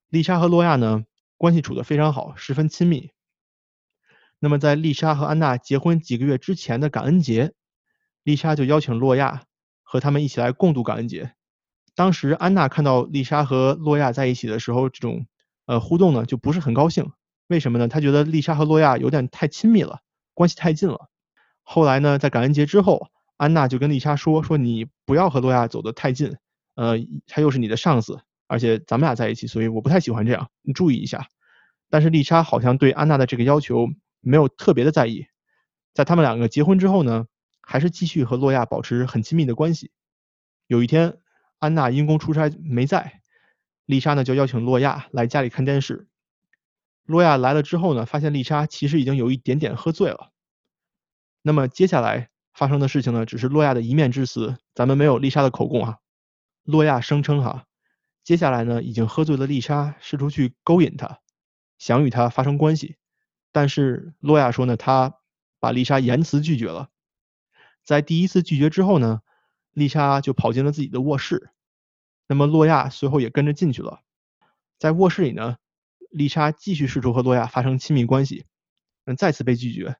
丽莎和洛亚呢关系处得非常好，十分亲密。那么在丽莎和安娜结婚几个月之前的感恩节，丽莎就邀请洛亚和他们一起来共度感恩节。当时安娜看到丽莎和洛亚在一起的时候，这种呃互动呢就不是很高兴。为什么呢？她觉得丽莎和洛亚有点太亲密了，关系太近了。后来呢，在感恩节之后，安娜就跟丽莎说：“说你不要和洛亚走得太近，呃，他又是你的上司，而且咱们俩在一起，所以我不太喜欢这样，你注意一下。”但是丽莎好像对安娜的这个要求没有特别的在意。在他们两个结婚之后呢，还是继续和洛亚保持很亲密的关系。有一天，安娜因公出差没在，丽莎呢就邀请洛亚来家里看电视。洛亚来了之后呢，发现丽莎其实已经有一点点喝醉了。那么接下来发生的事情呢，只是洛亚的一面之词，咱们没有丽莎的口供啊。洛亚声称哈，接下来呢已经喝醉了丽莎，试图去勾引他，想与他发生关系，但是洛亚说呢，他把丽莎严词拒绝了。在第一次拒绝之后呢，丽莎就跑进了自己的卧室，那么洛亚随后也跟着进去了。在卧室里呢，丽莎继续试图和洛亚发生亲密关系，嗯，再次被拒绝。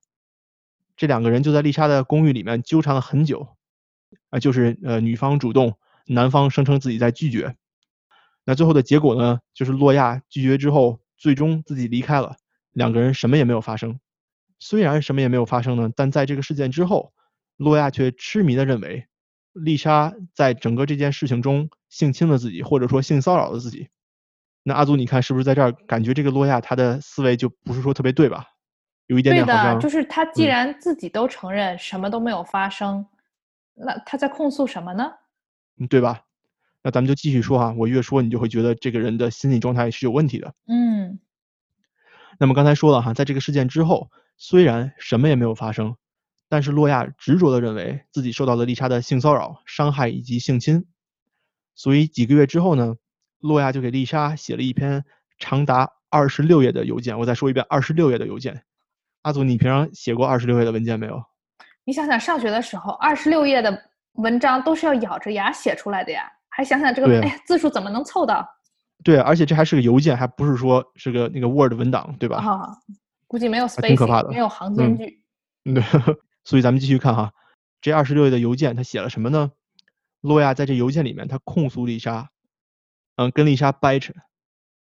这两个人就在丽莎的公寓里面纠缠了很久，啊，就是呃女方主动，男方声称自己在拒绝。那最后的结果呢，就是洛亚拒绝之后，最终自己离开了，两个人什么也没有发生。虽然什么也没有发生呢，但在这个事件之后，洛亚却痴迷的认为丽莎在整个这件事情中性侵了自己，或者说性骚扰了自己。那阿祖，你看是不是在这儿感觉这个洛亚他的思维就不是说特别对吧？有一点点好像，就是他既然自己都承认什么都没有发生，那他在控诉什么呢？嗯，对吧？那咱们就继续说哈，我越说你就会觉得这个人的心理状态是有问题的。嗯。那么刚才说了哈，在这个事件之后，虽然什么也没有发生，但是洛亚执着的认为自己受到了丽莎的性骚扰、伤害以及性侵，所以几个月之后呢，洛亚就给丽莎写了一篇长达二十六页的邮件。我再说一遍，二十六页的邮件。阿祖，你平常写过二十六页的文件没有？你想想，上学的时候，二十六页的文章都是要咬着牙写出来的呀。还想想这个，哎，字数怎么能凑到？对，而且这还是个邮件，还不是说是个那个 Word 文档，对吧？啊，估计没有 space，挺可怕的，没有行间距。对，所以咱们继续看哈，这二十六页的邮件，他写了什么呢？洛亚在这邮件里面，他控诉丽莎，嗯，跟丽莎掰扯，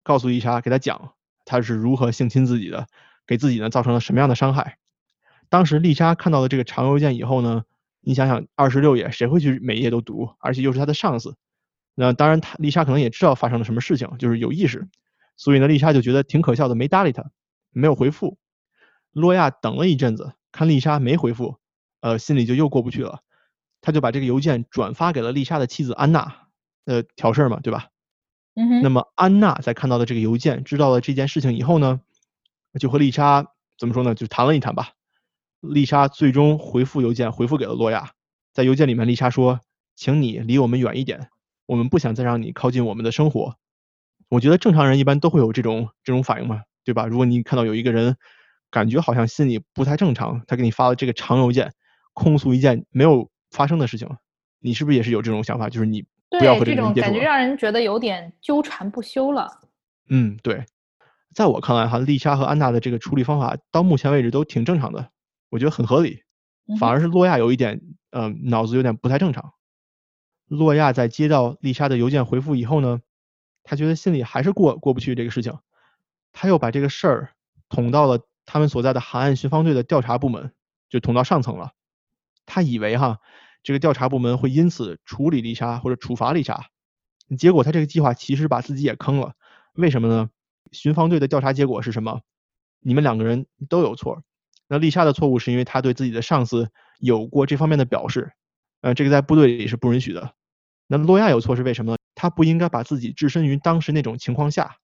告诉丽莎，给他讲他是如何性侵自己的。给自己呢造成了什么样的伤害？当时丽莎看到了这个长邮件以后呢，你想想二十六页，谁会去每一页都读？而且又是他的上司。那当然，他丽莎可能也知道发生了什么事情，就是有意识。所以呢，丽莎就觉得挺可笑的，没搭理他，没有回复。洛亚等了一阵子，看丽莎没回复，呃，心里就又过不去了。他就把这个邮件转发给了丽莎的妻子安娜，呃，挑事儿嘛，对吧？嗯哼。那么安娜在看到了这个邮件，知道了这件事情以后呢？就和丽莎怎么说呢？就谈了一谈吧。丽莎最终回复邮件，回复给了洛亚。在邮件里面，丽莎说：“请你离我们远一点，我们不想再让你靠近我们的生活。”我觉得正常人一般都会有这种这种反应嘛，对吧？如果你看到有一个人感觉好像心里不太正常，他给你发了这个长邮件，控诉一件没有发生的事情，你是不是也是有这种想法？就是你不要和这个人接触。感觉让人觉得有点纠缠不休了。嗯，对。在我看来，哈，丽莎和安娜的这个处理方法到目前为止都挺正常的，我觉得很合理。反而是洛亚有一点，呃，脑子有点不太正常。洛亚在接到丽莎的邮件回复以后呢，他觉得心里还是过过不去这个事情，他又把这个事儿捅到了他们所在的海岸巡防队的调查部门，就捅到上层了。他以为哈，这个调查部门会因此处理丽莎或者处罚丽莎，结果他这个计划其实把自己也坑了。为什么呢？巡防队的调查结果是什么？你们两个人都有错。那丽莎的错误是因为她对自己的上司有过这方面的表示，呃，这个在部队里是不允许的。那洛亚有错是为什么呢？他不应该把自己置身于当时那种情况下。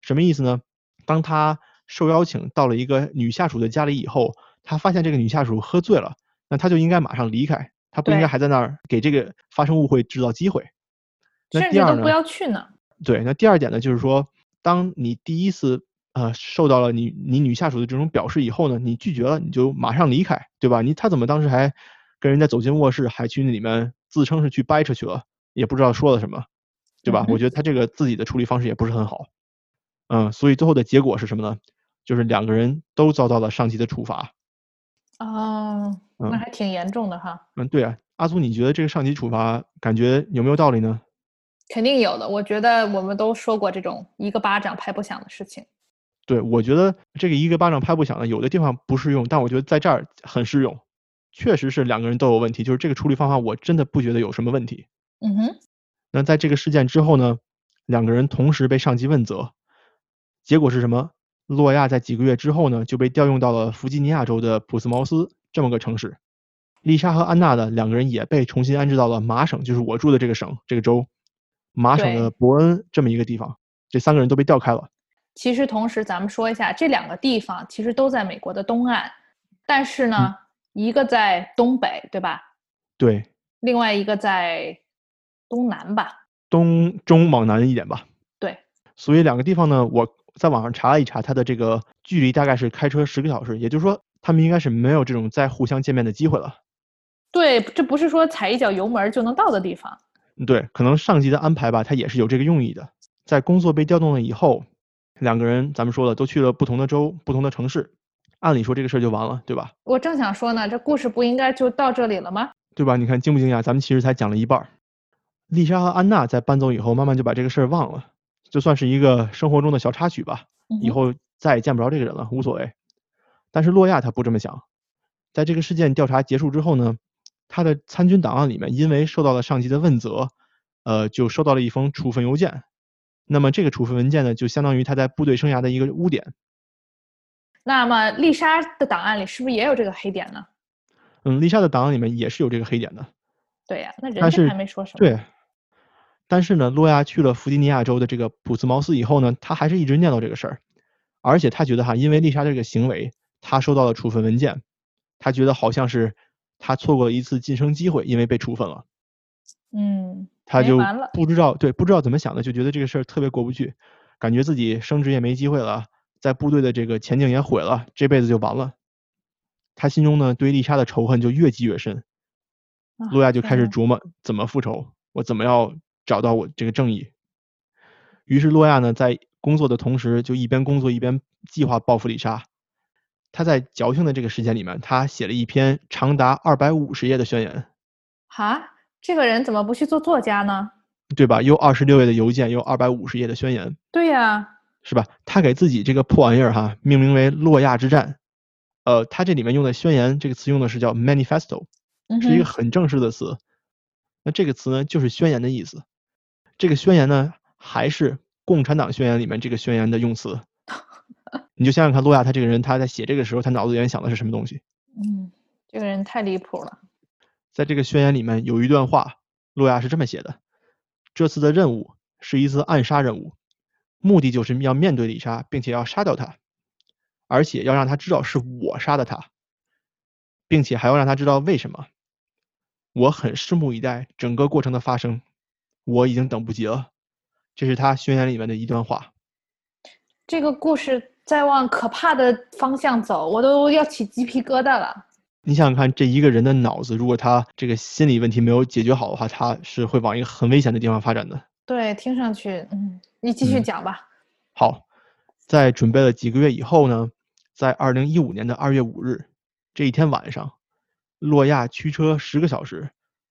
什么意思呢？当他受邀请到了一个女下属的家里以后，他发现这个女下属喝醉了，那他就应该马上离开，他不应该还在那儿给这个发生误会制造机会。那第二呢？不要去呢。对，那第二点呢，就是说，当你第一次呃受到了你你女下属的这种表示以后呢，你拒绝了，你就马上离开，对吧？你他怎么当时还跟人家走进卧室，还去那里面自称是去掰扯去了，也不知道说了什么，对吧？我觉得他这个自己的处理方式也不是很好。嗯，所以最后的结果是什么呢？就是两个人都遭到了上级的处罚。哦，那还挺严重的哈。嗯，对啊，阿苏，你觉得这个上级处罚感觉有没有道理呢？肯定有的。我觉得我们都说过这种一个巴掌拍不响的事情。对，我觉得这个一个巴掌拍不响的，有的地方不适用，但我觉得在这儿很适用。确实是两个人都有问题，就是这个处理方法，我真的不觉得有什么问题。嗯哼。那在这个事件之后呢，两个人同时被上级问责。结果是什么？洛亚在几个月之后呢，就被调用到了弗吉尼亚州的普斯茅斯这么个城市。丽莎和安娜的两个人也被重新安置到了麻省，就是我住的这个省、这个州，麻省的伯恩这么一个地方。这三个人都被调开了。其实，同时咱们说一下，这两个地方其实都在美国的东岸，但是呢，一个在东北，对吧？对。另外一个在东南吧？东中往南一点吧。对。所以两个地方呢，我。在网上查了一查，它的这个距离大概是开车十个小时，也就是说，他们应该是没有这种再互相见面的机会了。对，这不是说踩一脚油门就能到的地方。对，可能上级的安排吧，它也是有这个用意的。在工作被调动了以后，两个人咱们说了，都去了不同的州、不同的城市，按理说这个事儿就完了，对吧？我正想说呢，这故事不应该就到这里了吗？对吧？你看惊不惊讶？咱们其实才讲了一半。丽莎和安娜在搬走以后，慢慢就把这个事儿忘了。就算是一个生活中的小插曲吧，以后再也见不着这个人了，无所谓。但是洛亚他不这么想，在这个事件调查结束之后呢，他的参军档案里面因为受到了上级的问责，呃，就收到了一封处分邮件。那么这个处分文件呢，就相当于他在部队生涯的一个污点。那么丽莎的档案里是不是也有这个黑点呢？嗯，丽莎的档案里面也是有这个黑点的。对呀，那人家还没说什么。对。但是呢，洛亚去了弗吉尼亚州的这个普斯茅斯以后呢，他还是一直念叨这个事儿，而且他觉得哈，因为丽莎这个行为，他收到了处分文件，他觉得好像是他错过了一次晋升机会，因为被处分了。嗯，他就不知道对，不知道怎么想的，就觉得这个事儿特别过不去，感觉自己升职也没机会了，在部队的这个前景也毁了，这辈子就完了。他心中呢，对丽莎的仇恨就越积越深。洛亚就开始琢磨怎么复仇，我怎么要。找到我这个正义，于是洛亚呢，在工作的同时，就一边工作一边计划报复丽莎。他在矫情的这个时间里面，他写了一篇长达二百五十页的宣言。哈，这个人怎么不去做作家呢？对吧？有二十六页的邮件，有二百五十页的宣言。对呀，是吧？他给自己这个破玩意儿哈，命名为“洛亚之战”。呃，他这里面用的“宣言”这个词用的是叫 “manifesto”，是一个很正式的词。那这个词呢，就是宣言的意思。这个宣言呢，还是共产党宣言里面这个宣言的用词。你就想想看，洛亚他这个人，他在写这个时候，他脑子里面想的是什么东西？嗯，这个人太离谱了。在这个宣言里面有一段话，洛亚是这么写的：这次的任务是一次暗杀任务，目的就是要面对丽莎，并且要杀掉她，而且要让他知道是我杀的他，并且还要让他知道为什么。我很拭目以待整个过程的发生。我已经等不及了，这是他宣言里面的一段话。这个故事在往可怕的方向走，我都要起鸡皮疙瘩了。你想想看，这一个人的脑子，如果他这个心理问题没有解决好的话，他是会往一个很危险的地方发展的。对，听上去，嗯，你继续讲吧。好，在准备了几个月以后呢，在二零一五年的二月五日这一天晚上，洛亚驱车十个小时，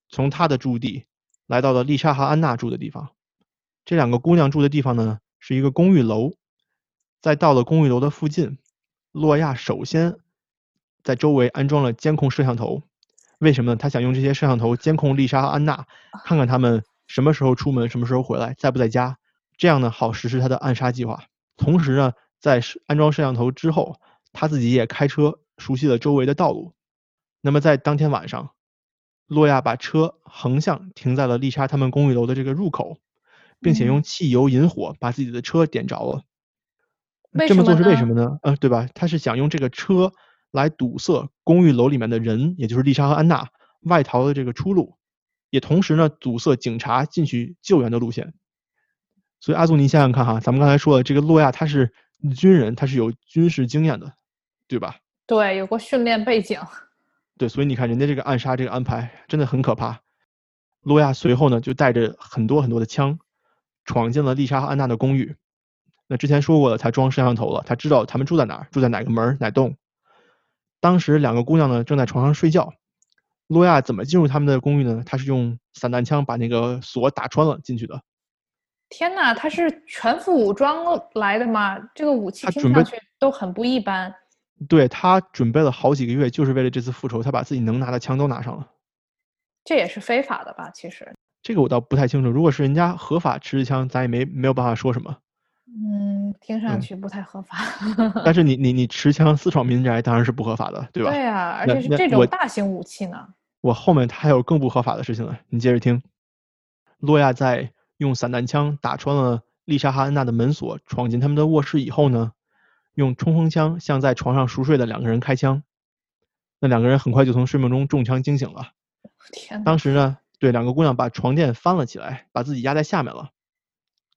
从他的驻地。来到了丽莎和安娜住的地方，这两个姑娘住的地方呢是一个公寓楼。在到了公寓楼的附近，洛亚首先在周围安装了监控摄像头。为什么呢？他想用这些摄像头监控丽莎和安娜，看看他们什么时候出门，什么时候回来，在不在家，这样呢好实施他的暗杀计划。同时呢，在安装摄像头之后，他自己也开车熟悉了周围的道路。那么在当天晚上，洛亚把车横向停在了丽莎他们公寓楼的这个入口，并且用汽油引火把自己的车点着了。这么做是为什么呢？呃，对吧？他是想用这个车来堵塞公寓楼里面的人，也就是丽莎和安娜外逃的这个出路，也同时呢堵塞警察进去救援的路线。所以阿祖，你想想看哈，咱们刚才说的这个洛亚他是军人，他是有军事经验的，对吧？对，有过训练背景。对，所以你看人家这个暗杀这个安排真的很可怕。洛亚随后呢就带着很多很多的枪，闯进了丽莎和安娜的公寓。那之前说过了，他装摄像头了，他知道他们住在哪儿，住在哪个门哪栋。当时两个姑娘呢正在床上睡觉，洛亚怎么进入他们的公寓呢？他是用散弹枪把那个锁打穿了进去的。天哪，他是全副武装来的吗？这个武器听上去都很不一般。对他准备了好几个月，就是为了这次复仇，他把自己能拿的枪都拿上了。这也是非法的吧？其实这个我倒不太清楚。如果是人家合法持枪，咱也没没有办法说什么。嗯，听上去不太合法。但是你 你你持枪私闯民宅当然是不合法的，对吧？对呀，而且是这种大型武器呢。我后面还有更不合法的事情呢，你接着听。洛亚在用散弹枪打穿了丽莎哈恩娜的门锁，闯进他们的卧室以后呢，用冲锋枪向在床上熟睡的两个人开枪。那两个人很快就从睡梦中中枪惊醒了。天！当时呢，对两个姑娘把床垫翻了起来，把自己压在下面了。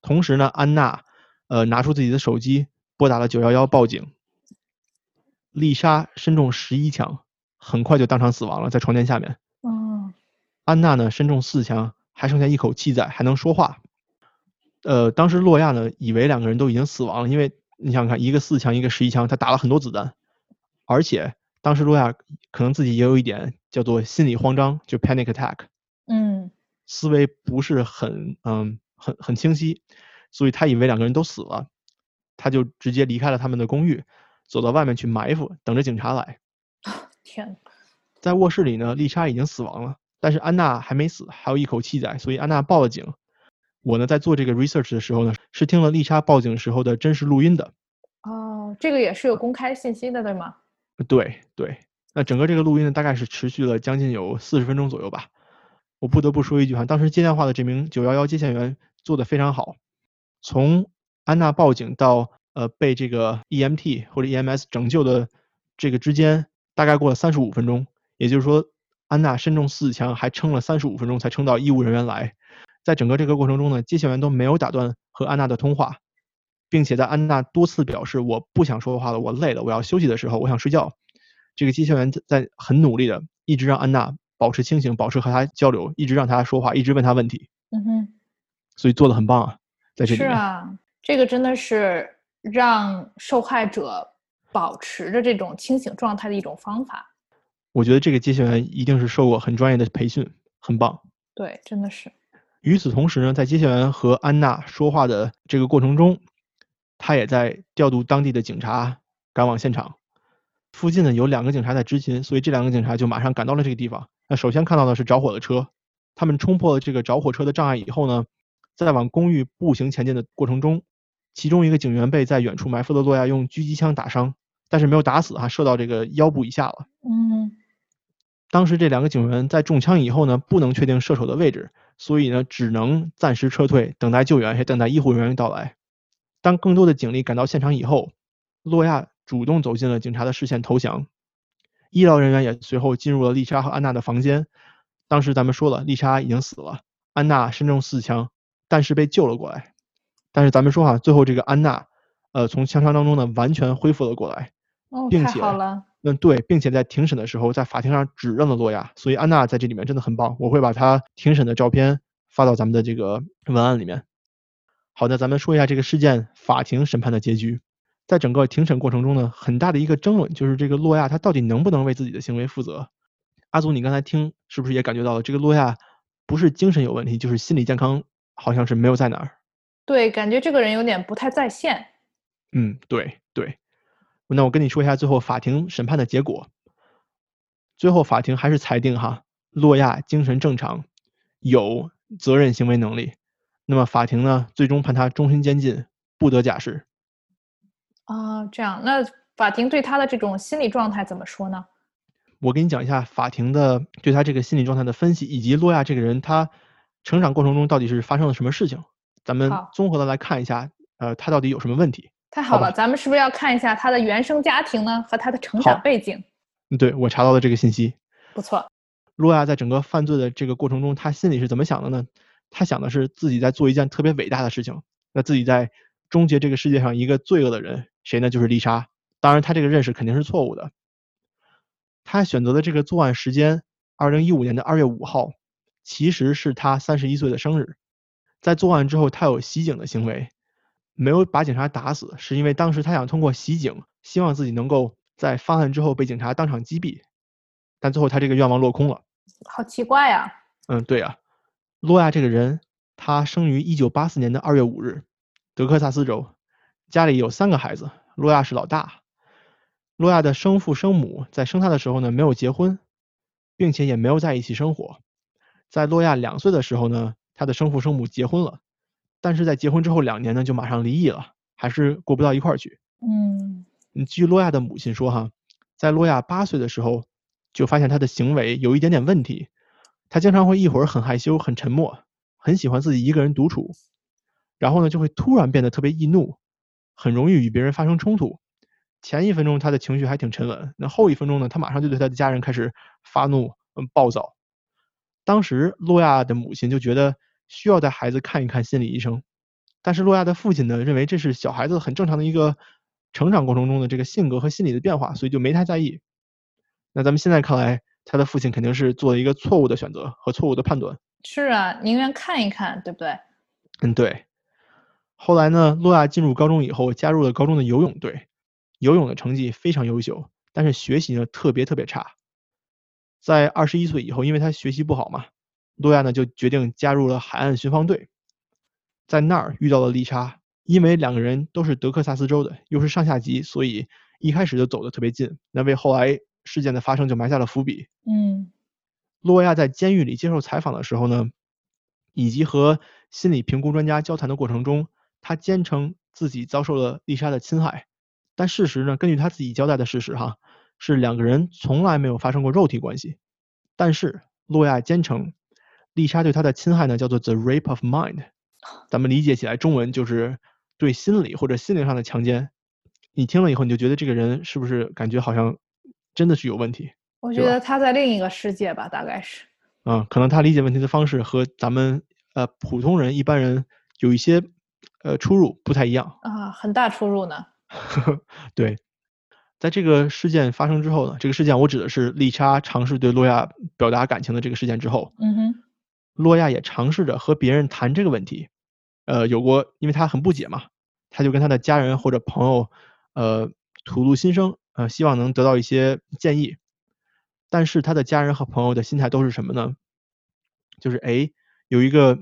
同时呢，安娜。呃，拿出自己的手机，拨打了九幺幺报警。丽莎身中十一枪，很快就当场死亡了，在床垫下面。哦。安娜呢，身中四枪，还剩下一口气在，还能说话。呃，当时洛亚呢，以为两个人都已经死亡了，因为你想想看，一个四枪，一个十一枪，他打了很多子弹，而且当时洛亚可能自己也有一点叫做心理慌张，就 panic attack。嗯。思维不是很嗯很很清晰。所以他以为两个人都死了，他就直接离开了他们的公寓，走到外面去埋伏，等着警察来。天！在卧室里呢，丽莎已经死亡了，但是安娜还没死，还有一口气在，所以安娜报了警。我呢，在做这个 research 的时候呢，是听了丽莎报警时候的真实录音的。哦，这个也是有公开信息的，对吗？对对，那整个这个录音呢，大概是持续了将近有四十分钟左右吧。我不得不说一句哈，当时接电话的这名九幺幺接线员做的非常好。从安娜报警到呃被这个 EMT 或者 EMS 拯救的这个之间，大概过了三十五分钟。也就是说，安娜身中四枪，还撑了三十五分钟才撑到医务人员来。在整个这个过程中呢，接线员都没有打断和安娜的通话，并且在安娜多次表示我不想说话了，我累了，我要休息的时候，我想睡觉。这个接线员在很努力的一直让安娜保持清醒，保持和她交流，一直让她说话，一直问她问题。嗯哼，所以做的很棒啊。是啊，这个真的是让受害者保持着这种清醒状态的一种方法。我觉得这个接线员一定是受过很专业的培训，很棒。对，真的是。与此同时呢，在接线员和安娜说话的这个过程中，他也在调度当地的警察赶往现场。附近呢有两个警察在执勤，所以这两个警察就马上赶到了这个地方。那首先看到的是着火的车，他们冲破了这个着火车的障碍以后呢。在往公寓步行前进的过程中，其中一个警员被在远处埋伏的洛亚用狙击枪打伤，但是没有打死哈，射到这个腰部以下了。嗯，当时这两个警员在中枪以后呢，不能确定射手的位置，所以呢，只能暂时撤退，等待救援，也等待医护人员到来。当更多的警力赶到现场以后，洛亚主动走进了警察的视线投降，医疗人员也随后进入了丽莎和安娜的房间。当时咱们说了，丽莎已经死了，安娜身中四枪。但是被救了过来，但是咱们说哈，最后这个安娜，呃，从枪伤当中呢完全恢复了过来，并且，嗯，对，并且在庭审的时候在法庭上指认了洛亚，所以安娜在这里面真的很棒，我会把她庭审的照片发到咱们的这个文案里面。好的，咱们说一下这个事件法庭审判的结局，在整个庭审过程中呢，很大的一个争论就是这个洛亚他到底能不能为自己的行为负责？阿祖，你刚才听是不是也感觉到了这个洛亚不是精神有问题，就是心理健康。好像是没有在哪儿，对，感觉这个人有点不太在线。嗯，对对。那我跟你说一下最后法庭审判的结果。最后法庭还是裁定哈，洛亚精神正常，有责任行为能力。那么法庭呢，最终判他终身监禁，不得假释。啊，这样，那法庭对他的这种心理状态怎么说呢？我给你讲一下法庭的对他这个心理状态的分析，以及洛亚这个人他成长过程中到底是发生了什么事情，咱们综合的来看一下，呃，他到底有什么问题。太好了，咱们是不是要看一下他的原生家庭呢和他的成长背景？嗯对我查到了这个信息，不错，洛亚在整个犯罪的这个过程中，他心里是怎么想的呢？他想的是自己在做一件特别伟大的事情，那自己在终结这个世界上一个罪恶的人，谁呢？就是丽莎。当然，他这个认识肯定是错误的。他选择的这个作案时间，二零一五年的二月五号，其实是他三十一岁的生日。在作案之后，他有袭警的行为，没有把警察打死，是因为当时他想通过袭警，希望自己能够在发案之后被警察当场击毙。但最后他这个愿望落空了。好奇怪呀、嗯，对啊，洛亚这个人，他生于一九八四年的二月五日，德克萨斯州，家里有三个孩子，洛亚是老大。洛亚的生父生母在生他的时候呢，没有结婚，并且也没有在一起生活。在洛亚两岁的时候呢，他的生父生母结婚了，但是在结婚之后两年呢，就马上离异了，还是过不到一块儿去。嗯，嗯，据洛亚的母亲说，哈，在洛亚八岁的时候，就发现他的行为有一点点问题。他经常会一会儿很害羞、很沉默，很喜欢自己一个人独处，然后呢，就会突然变得特别易怒，很容易与别人发生冲突。前一分钟他的情绪还挺沉稳，那后一分钟呢，他马上就对他的家人开始发怒、嗯暴躁。当时洛亚的母亲就觉得需要带孩子看一看心理医生，但是洛亚的父亲呢，认为这是小孩子很正常的一个成长过程中的这个性格和心理的变化，所以就没太在意。那咱们现在看来，他的父亲肯定是做了一个错误的选择和错误的判断。是啊，宁愿看一看，对不对？嗯，对。后来呢，洛亚进入高中以后，加入了高中的游泳队，游泳的成绩非常优秀，但是学习呢特别特别差。在二十一岁以后，因为他学习不好嘛，洛亚呢就决定加入了海岸巡防队，在那儿遇到了丽莎，因为两个人都是德克萨斯州的，又是上下级，所以一开始就走得特别近，那为后来事件的发生就埋下了伏笔。嗯，洛亚在监狱里接受采访的时候呢，以及和心理评估专家交谈的过程中，他坚称自己遭受了丽莎的侵害，但事实呢，根据他自己交代的事实哈，是两个人从来没有发生过肉体关系。但是洛亚坚称，丽莎对他的侵害呢叫做 the rape of mind，咱们理解起来中文就是对心理或者心灵上的强奸。你听了以后，你就觉得这个人是不是感觉好像真的是有问题？我觉得他在另一个世界吧，大概是。嗯，可能他理解问题的方式和咱们呃普通人一般人有一些呃出入，不太一样。啊，很大出入呢。对，在这个事件发生之后呢，这个事件我指的是丽莎尝试对洛亚表达感情的这个事件之后，嗯哼，洛亚也尝试着和别人谈这个问题，呃，有过，因为他很不解嘛，他就跟他的家人或者朋友，呃，吐露心声，呃，希望能得到一些建议。但是他的家人和朋友的心态都是什么呢？就是哎，有一个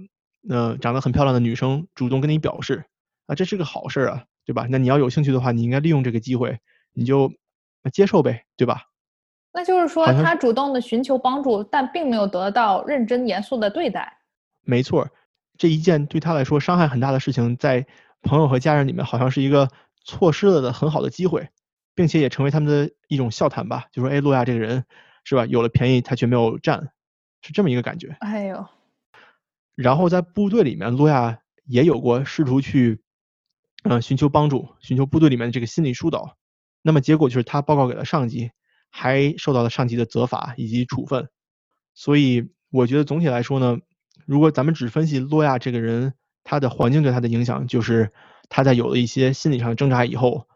呃长得很漂亮的女生主动跟你表示，啊，这是个好事儿啊，对吧？那你要有兴趣的话，你应该利用这个机会，你就呃接受呗，对吧？那就是说他主动的寻求帮助，但并没有得到认真严肃的对待。没错儿，这一件对他来说伤害很大的事情，在朋友和家人里面好像是一个错失了的很好的机会，并且也成为他们的一种笑谈吧，就说哎，洛亚这个人是吧，有了便宜他却没有占，是这么一个感觉。哎呦，然后在部队里面，洛亚也有过试图去，呃，寻求帮助，寻求部队里面的这个心理疏导。那么结果就是他报告给了上级，还受到了上级的责罚以及处分。所以我觉得总体来说呢，如果咱们只分析洛亚这个人，他的环境对他的影响，就是他在有了一些心理上的挣扎以后，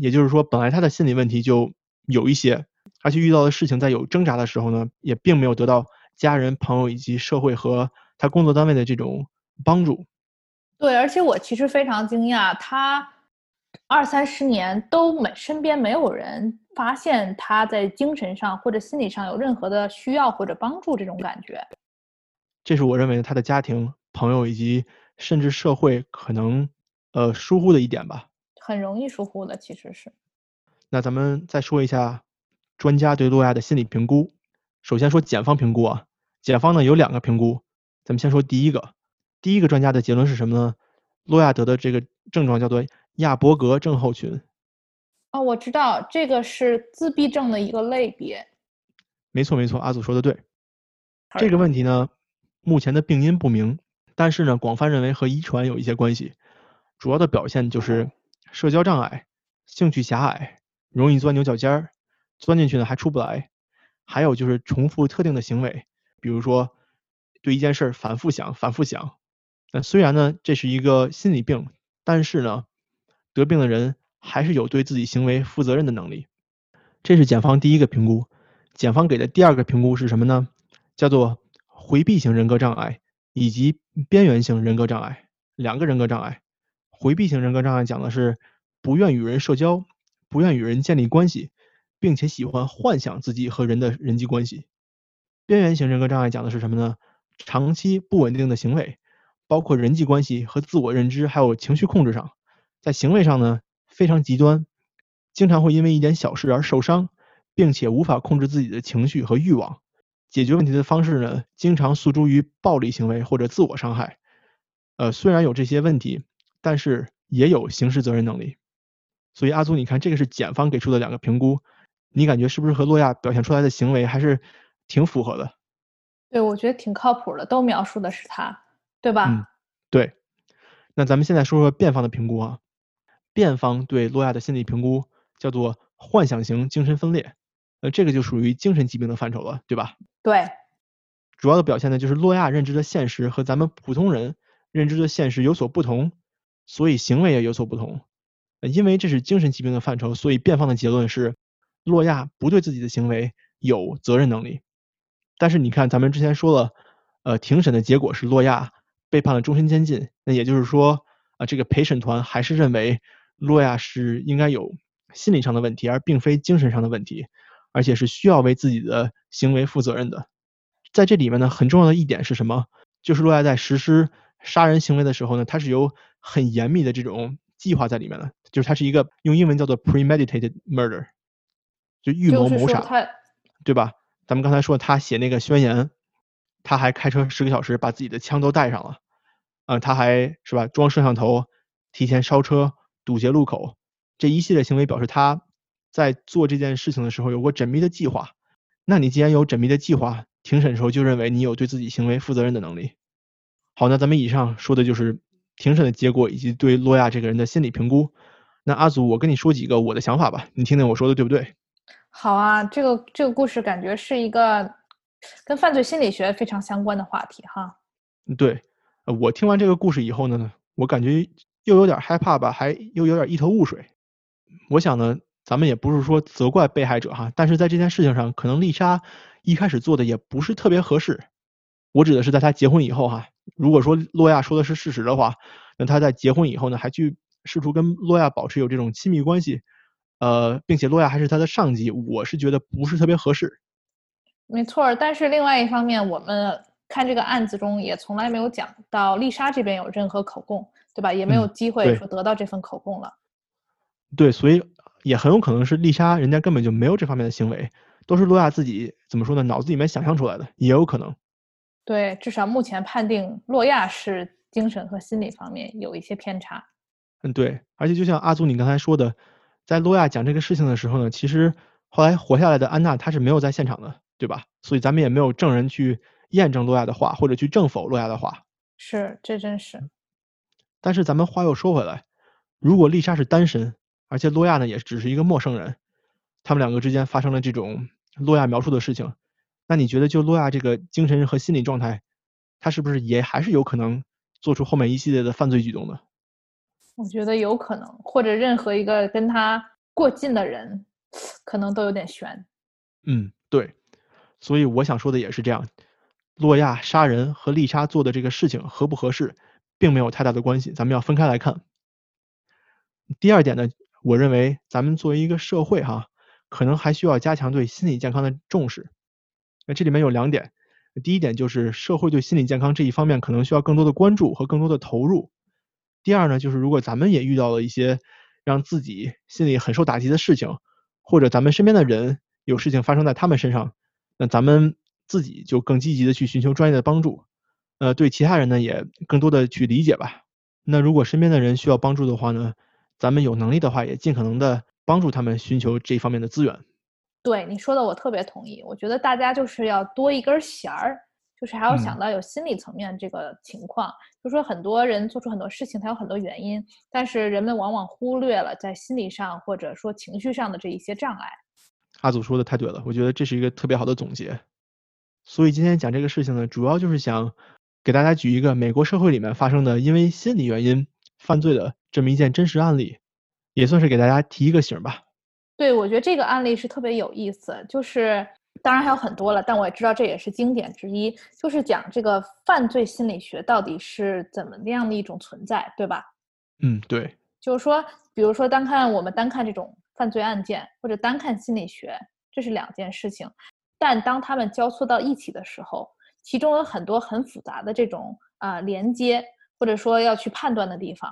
也就是说，本来他的心理问题就有一些，而且遇到的事情在有挣扎的时候呢，也并没有得到家人、朋友以及社会和他工作单位的这种帮助。对，而且我其实非常惊讶，他二三十年都没身边没有人发现他在精神上或者心理上有任何的需要或者帮助这种感觉。这是我认为他的家庭、朋友以及甚至社会可能呃疏忽的一点吧。很容易疏忽的，其实是。那咱们再说一下专家对洛亚的心理评估。首先说检方评估啊，检方呢有两个评估，咱们先说第一个。第一个专家的结论是什么呢？洛亚德的这个症状叫做亚伯格症候群，哦，我知道这个是自闭症的一个类别。没错没错，阿祖说的对。这个问题呢，目前的病因不明，但是呢，广泛认为和遗传有一些关系。主要的表现就是社交障碍、兴趣狭隘、容易钻牛角尖儿，钻进去呢还出不来。还有就是重复特定的行为，比如说对一件事反复想、反复想。那虽然呢这是一个心理病，但是呢，得病的人还是有对自己行为负责任的能力。这是检方第一个评估。检方给的第二个评估是什么呢？叫做回避型人格障碍以及边缘型人格障碍，两个人格障碍。回避型人格障碍讲的是不愿与人社交，不愿与人建立关系，并且喜欢幻想自己和人的人际关系。边缘型人格障碍讲的是什么呢？长期不稳定的行为，包括人际关系和自我认知，还有情绪控制上，在行为上呢非常极端，经常会因为一点小事而受伤。并且无法控制自己的情绪和欲望，解决问题的方式呢，经常诉诸于暴力行为或者自我伤害。呃，虽然有这些问题，但是也有刑事责任能力。所以阿祖，你看这个是检方给出的两个评估，你感觉是不是和洛亚表现出来的行为还是挺符合的？对，我觉得挺靠谱的，都描述的是他，对吧？嗯，对。那咱们现在说说辩方的评估啊。辩方对洛亚的心理评估叫做幻想型精神分裂。呃，这个就属于精神疾病的范畴了，对吧？对。主要的表现呢，就是洛亚认知的现实和咱们普通人认知的现实有所不同，所以行为也有所不同。呃因为这是精神疾病的范畴，所以辩方的结论是，洛亚不对自己的行为有责任能力。但是你看，咱们之前说了，呃，庭审的结果是洛亚被判了终身监禁，那也就是说，啊，这个陪审团还是认为洛亚是应该有心理上的问题，而并非精神上的问题。而且是需要为自己的行为负责任的。在这里面呢，很重要的一点是什么？就是洛亚在实施杀人行为的时候呢，他是有很严密的这种计划在里面的，就是他是一个用英文叫做 premeditated murder，就预谋谋杀，对吧？咱们刚才说他写那个宣言，他还开车十个小时把自己的枪都带上了，啊，他还是吧装摄像头，提前烧车，堵截路口，这一系列行为表示他。在做这件事情的时候有过缜密的计划，那你既然有缜密的计划，庭审时候就认为你有对自己行为负责任的能力。好，那咱们以上说的就是庭审的结果以及对洛亚这个人的心理评估。那阿祖，我跟你说几个我的想法吧，你听听我说的对不对？好啊，这个这个故事感觉是一个跟犯罪心理学非常相关的话题哈。对，我听完这个故事以后呢，我感觉又有点害怕吧，还又有点一头雾水。我想呢。咱们也不是说责怪被害者哈，但是在这件事情上，可能丽莎一开始做的也不是特别合适。我指的是在她结婚以后哈，如果说洛亚说的是事实的话，那她在结婚以后呢，还去试图跟洛亚保持有这种亲密关系，呃，并且洛亚还是她的上级，我是觉得不是特别合适。没错，但是另外一方面，我们看这个案子中也从来没有讲到丽莎这边有任何口供，对吧？也没有机会说得到这份口供了。对，所以。也很有可能是丽莎，人家根本就没有这方面的行为，都是洛亚自己怎么说呢？脑子里面想象出来的，也有可能。对，至少目前判定洛亚是精神和心理方面有一些偏差。嗯，对。而且就像阿祖你刚才说的，在洛亚讲这个事情的时候呢，其实后来活下来的安娜她是没有在现场的，对吧？所以咱们也没有证人去验证洛亚的话，或者去证否洛亚的话。是，这真是。但是咱们话又说回来，如果丽莎是单身。而且洛亚呢也只是一个陌生人，他们两个之间发生了这种洛亚描述的事情，那你觉得就洛亚这个精神和心理状态，他是不是也还是有可能做出后面一系列的犯罪举动的？我觉得有可能，或者任何一个跟他过近的人，可能都有点悬。嗯，对，所以我想说的也是这样，洛亚杀人和丽莎做的这个事情合不合适，并没有太大的关系，咱们要分开来看。第二点呢？我认为咱们作为一个社会哈，可能还需要加强对心理健康的重视。那这里面有两点，第一点就是社会对心理健康这一方面可能需要更多的关注和更多的投入。第二呢，就是如果咱们也遇到了一些让自己心里很受打击的事情，或者咱们身边的人有事情发生在他们身上，那咱们自己就更积极的去寻求专业的帮助。呃，对其他人呢也更多的去理解吧。那如果身边的人需要帮助的话呢？咱们有能力的话，也尽可能的帮助他们寻求这方面的资源。对你说的，我特别同意。我觉得大家就是要多一根弦儿，就是还要想到有心理层面这个情况。就说很多人做出很多事情，他有很多原因，但是人们往往忽略了在心理上或者说情绪上的这一些障碍。阿祖说的太对了，我觉得这是一个特别好的总结。所以今天讲这个事情呢，主要就是想给大家举一个美国社会里面发生的因为心理原因犯罪的这么一件真实案例，也算是给大家提一个醒吧。对，我觉得这个案例是特别有意思，就是当然还有很多了，但我也知道这也是经典之一，就是讲这个犯罪心理学到底是怎么样的一种存在，对吧？嗯，对。就是说，比如说单看我们单看这种犯罪案件，或者单看心理学，这是两件事情，但当他们交错到一起的时候，其中有很多很复杂的这种啊连接，或者说要去判断的地方。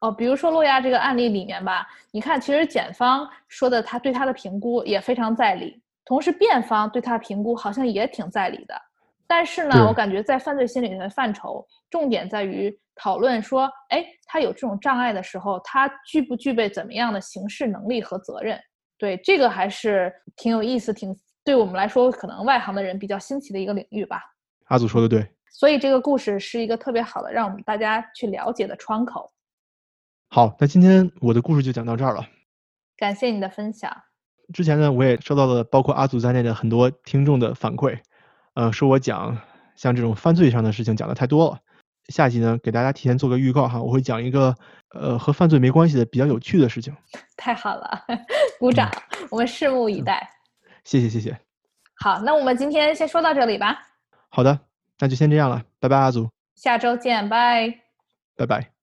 哦，比如说洛亚这个案例里面吧，你看，其实检方说的他对他的评估也非常在理，同时辩方对他的评估好像也挺在理的。但是呢，我感觉在犯罪心理学的范畴，重点在于讨论说，哎，他有这种障碍的时候，他具不具备怎么样的刑事能力和责任？对，这个还是挺有意思，挺对我们来说可能外行的人比较新奇的一个领域吧。阿祖说的对，所以这个故事是一个特别好的让我们大家去了解的窗口。好，那今天我的故事就讲到这儿了。感谢你的分享。之前呢，我也收到了包括阿祖在内的很多听众的反馈，呃，说我讲像这种犯罪上的事情讲的太多了。下集呢，给大家提前做个预告哈，我会讲一个呃和犯罪没关系的比较有趣的事情。太好了，鼓掌，我们拭目以待。谢谢谢谢。好，那我们今天先说到这里吧。好的，那就先这样了，拜拜，阿祖。下周见，拜。拜拜。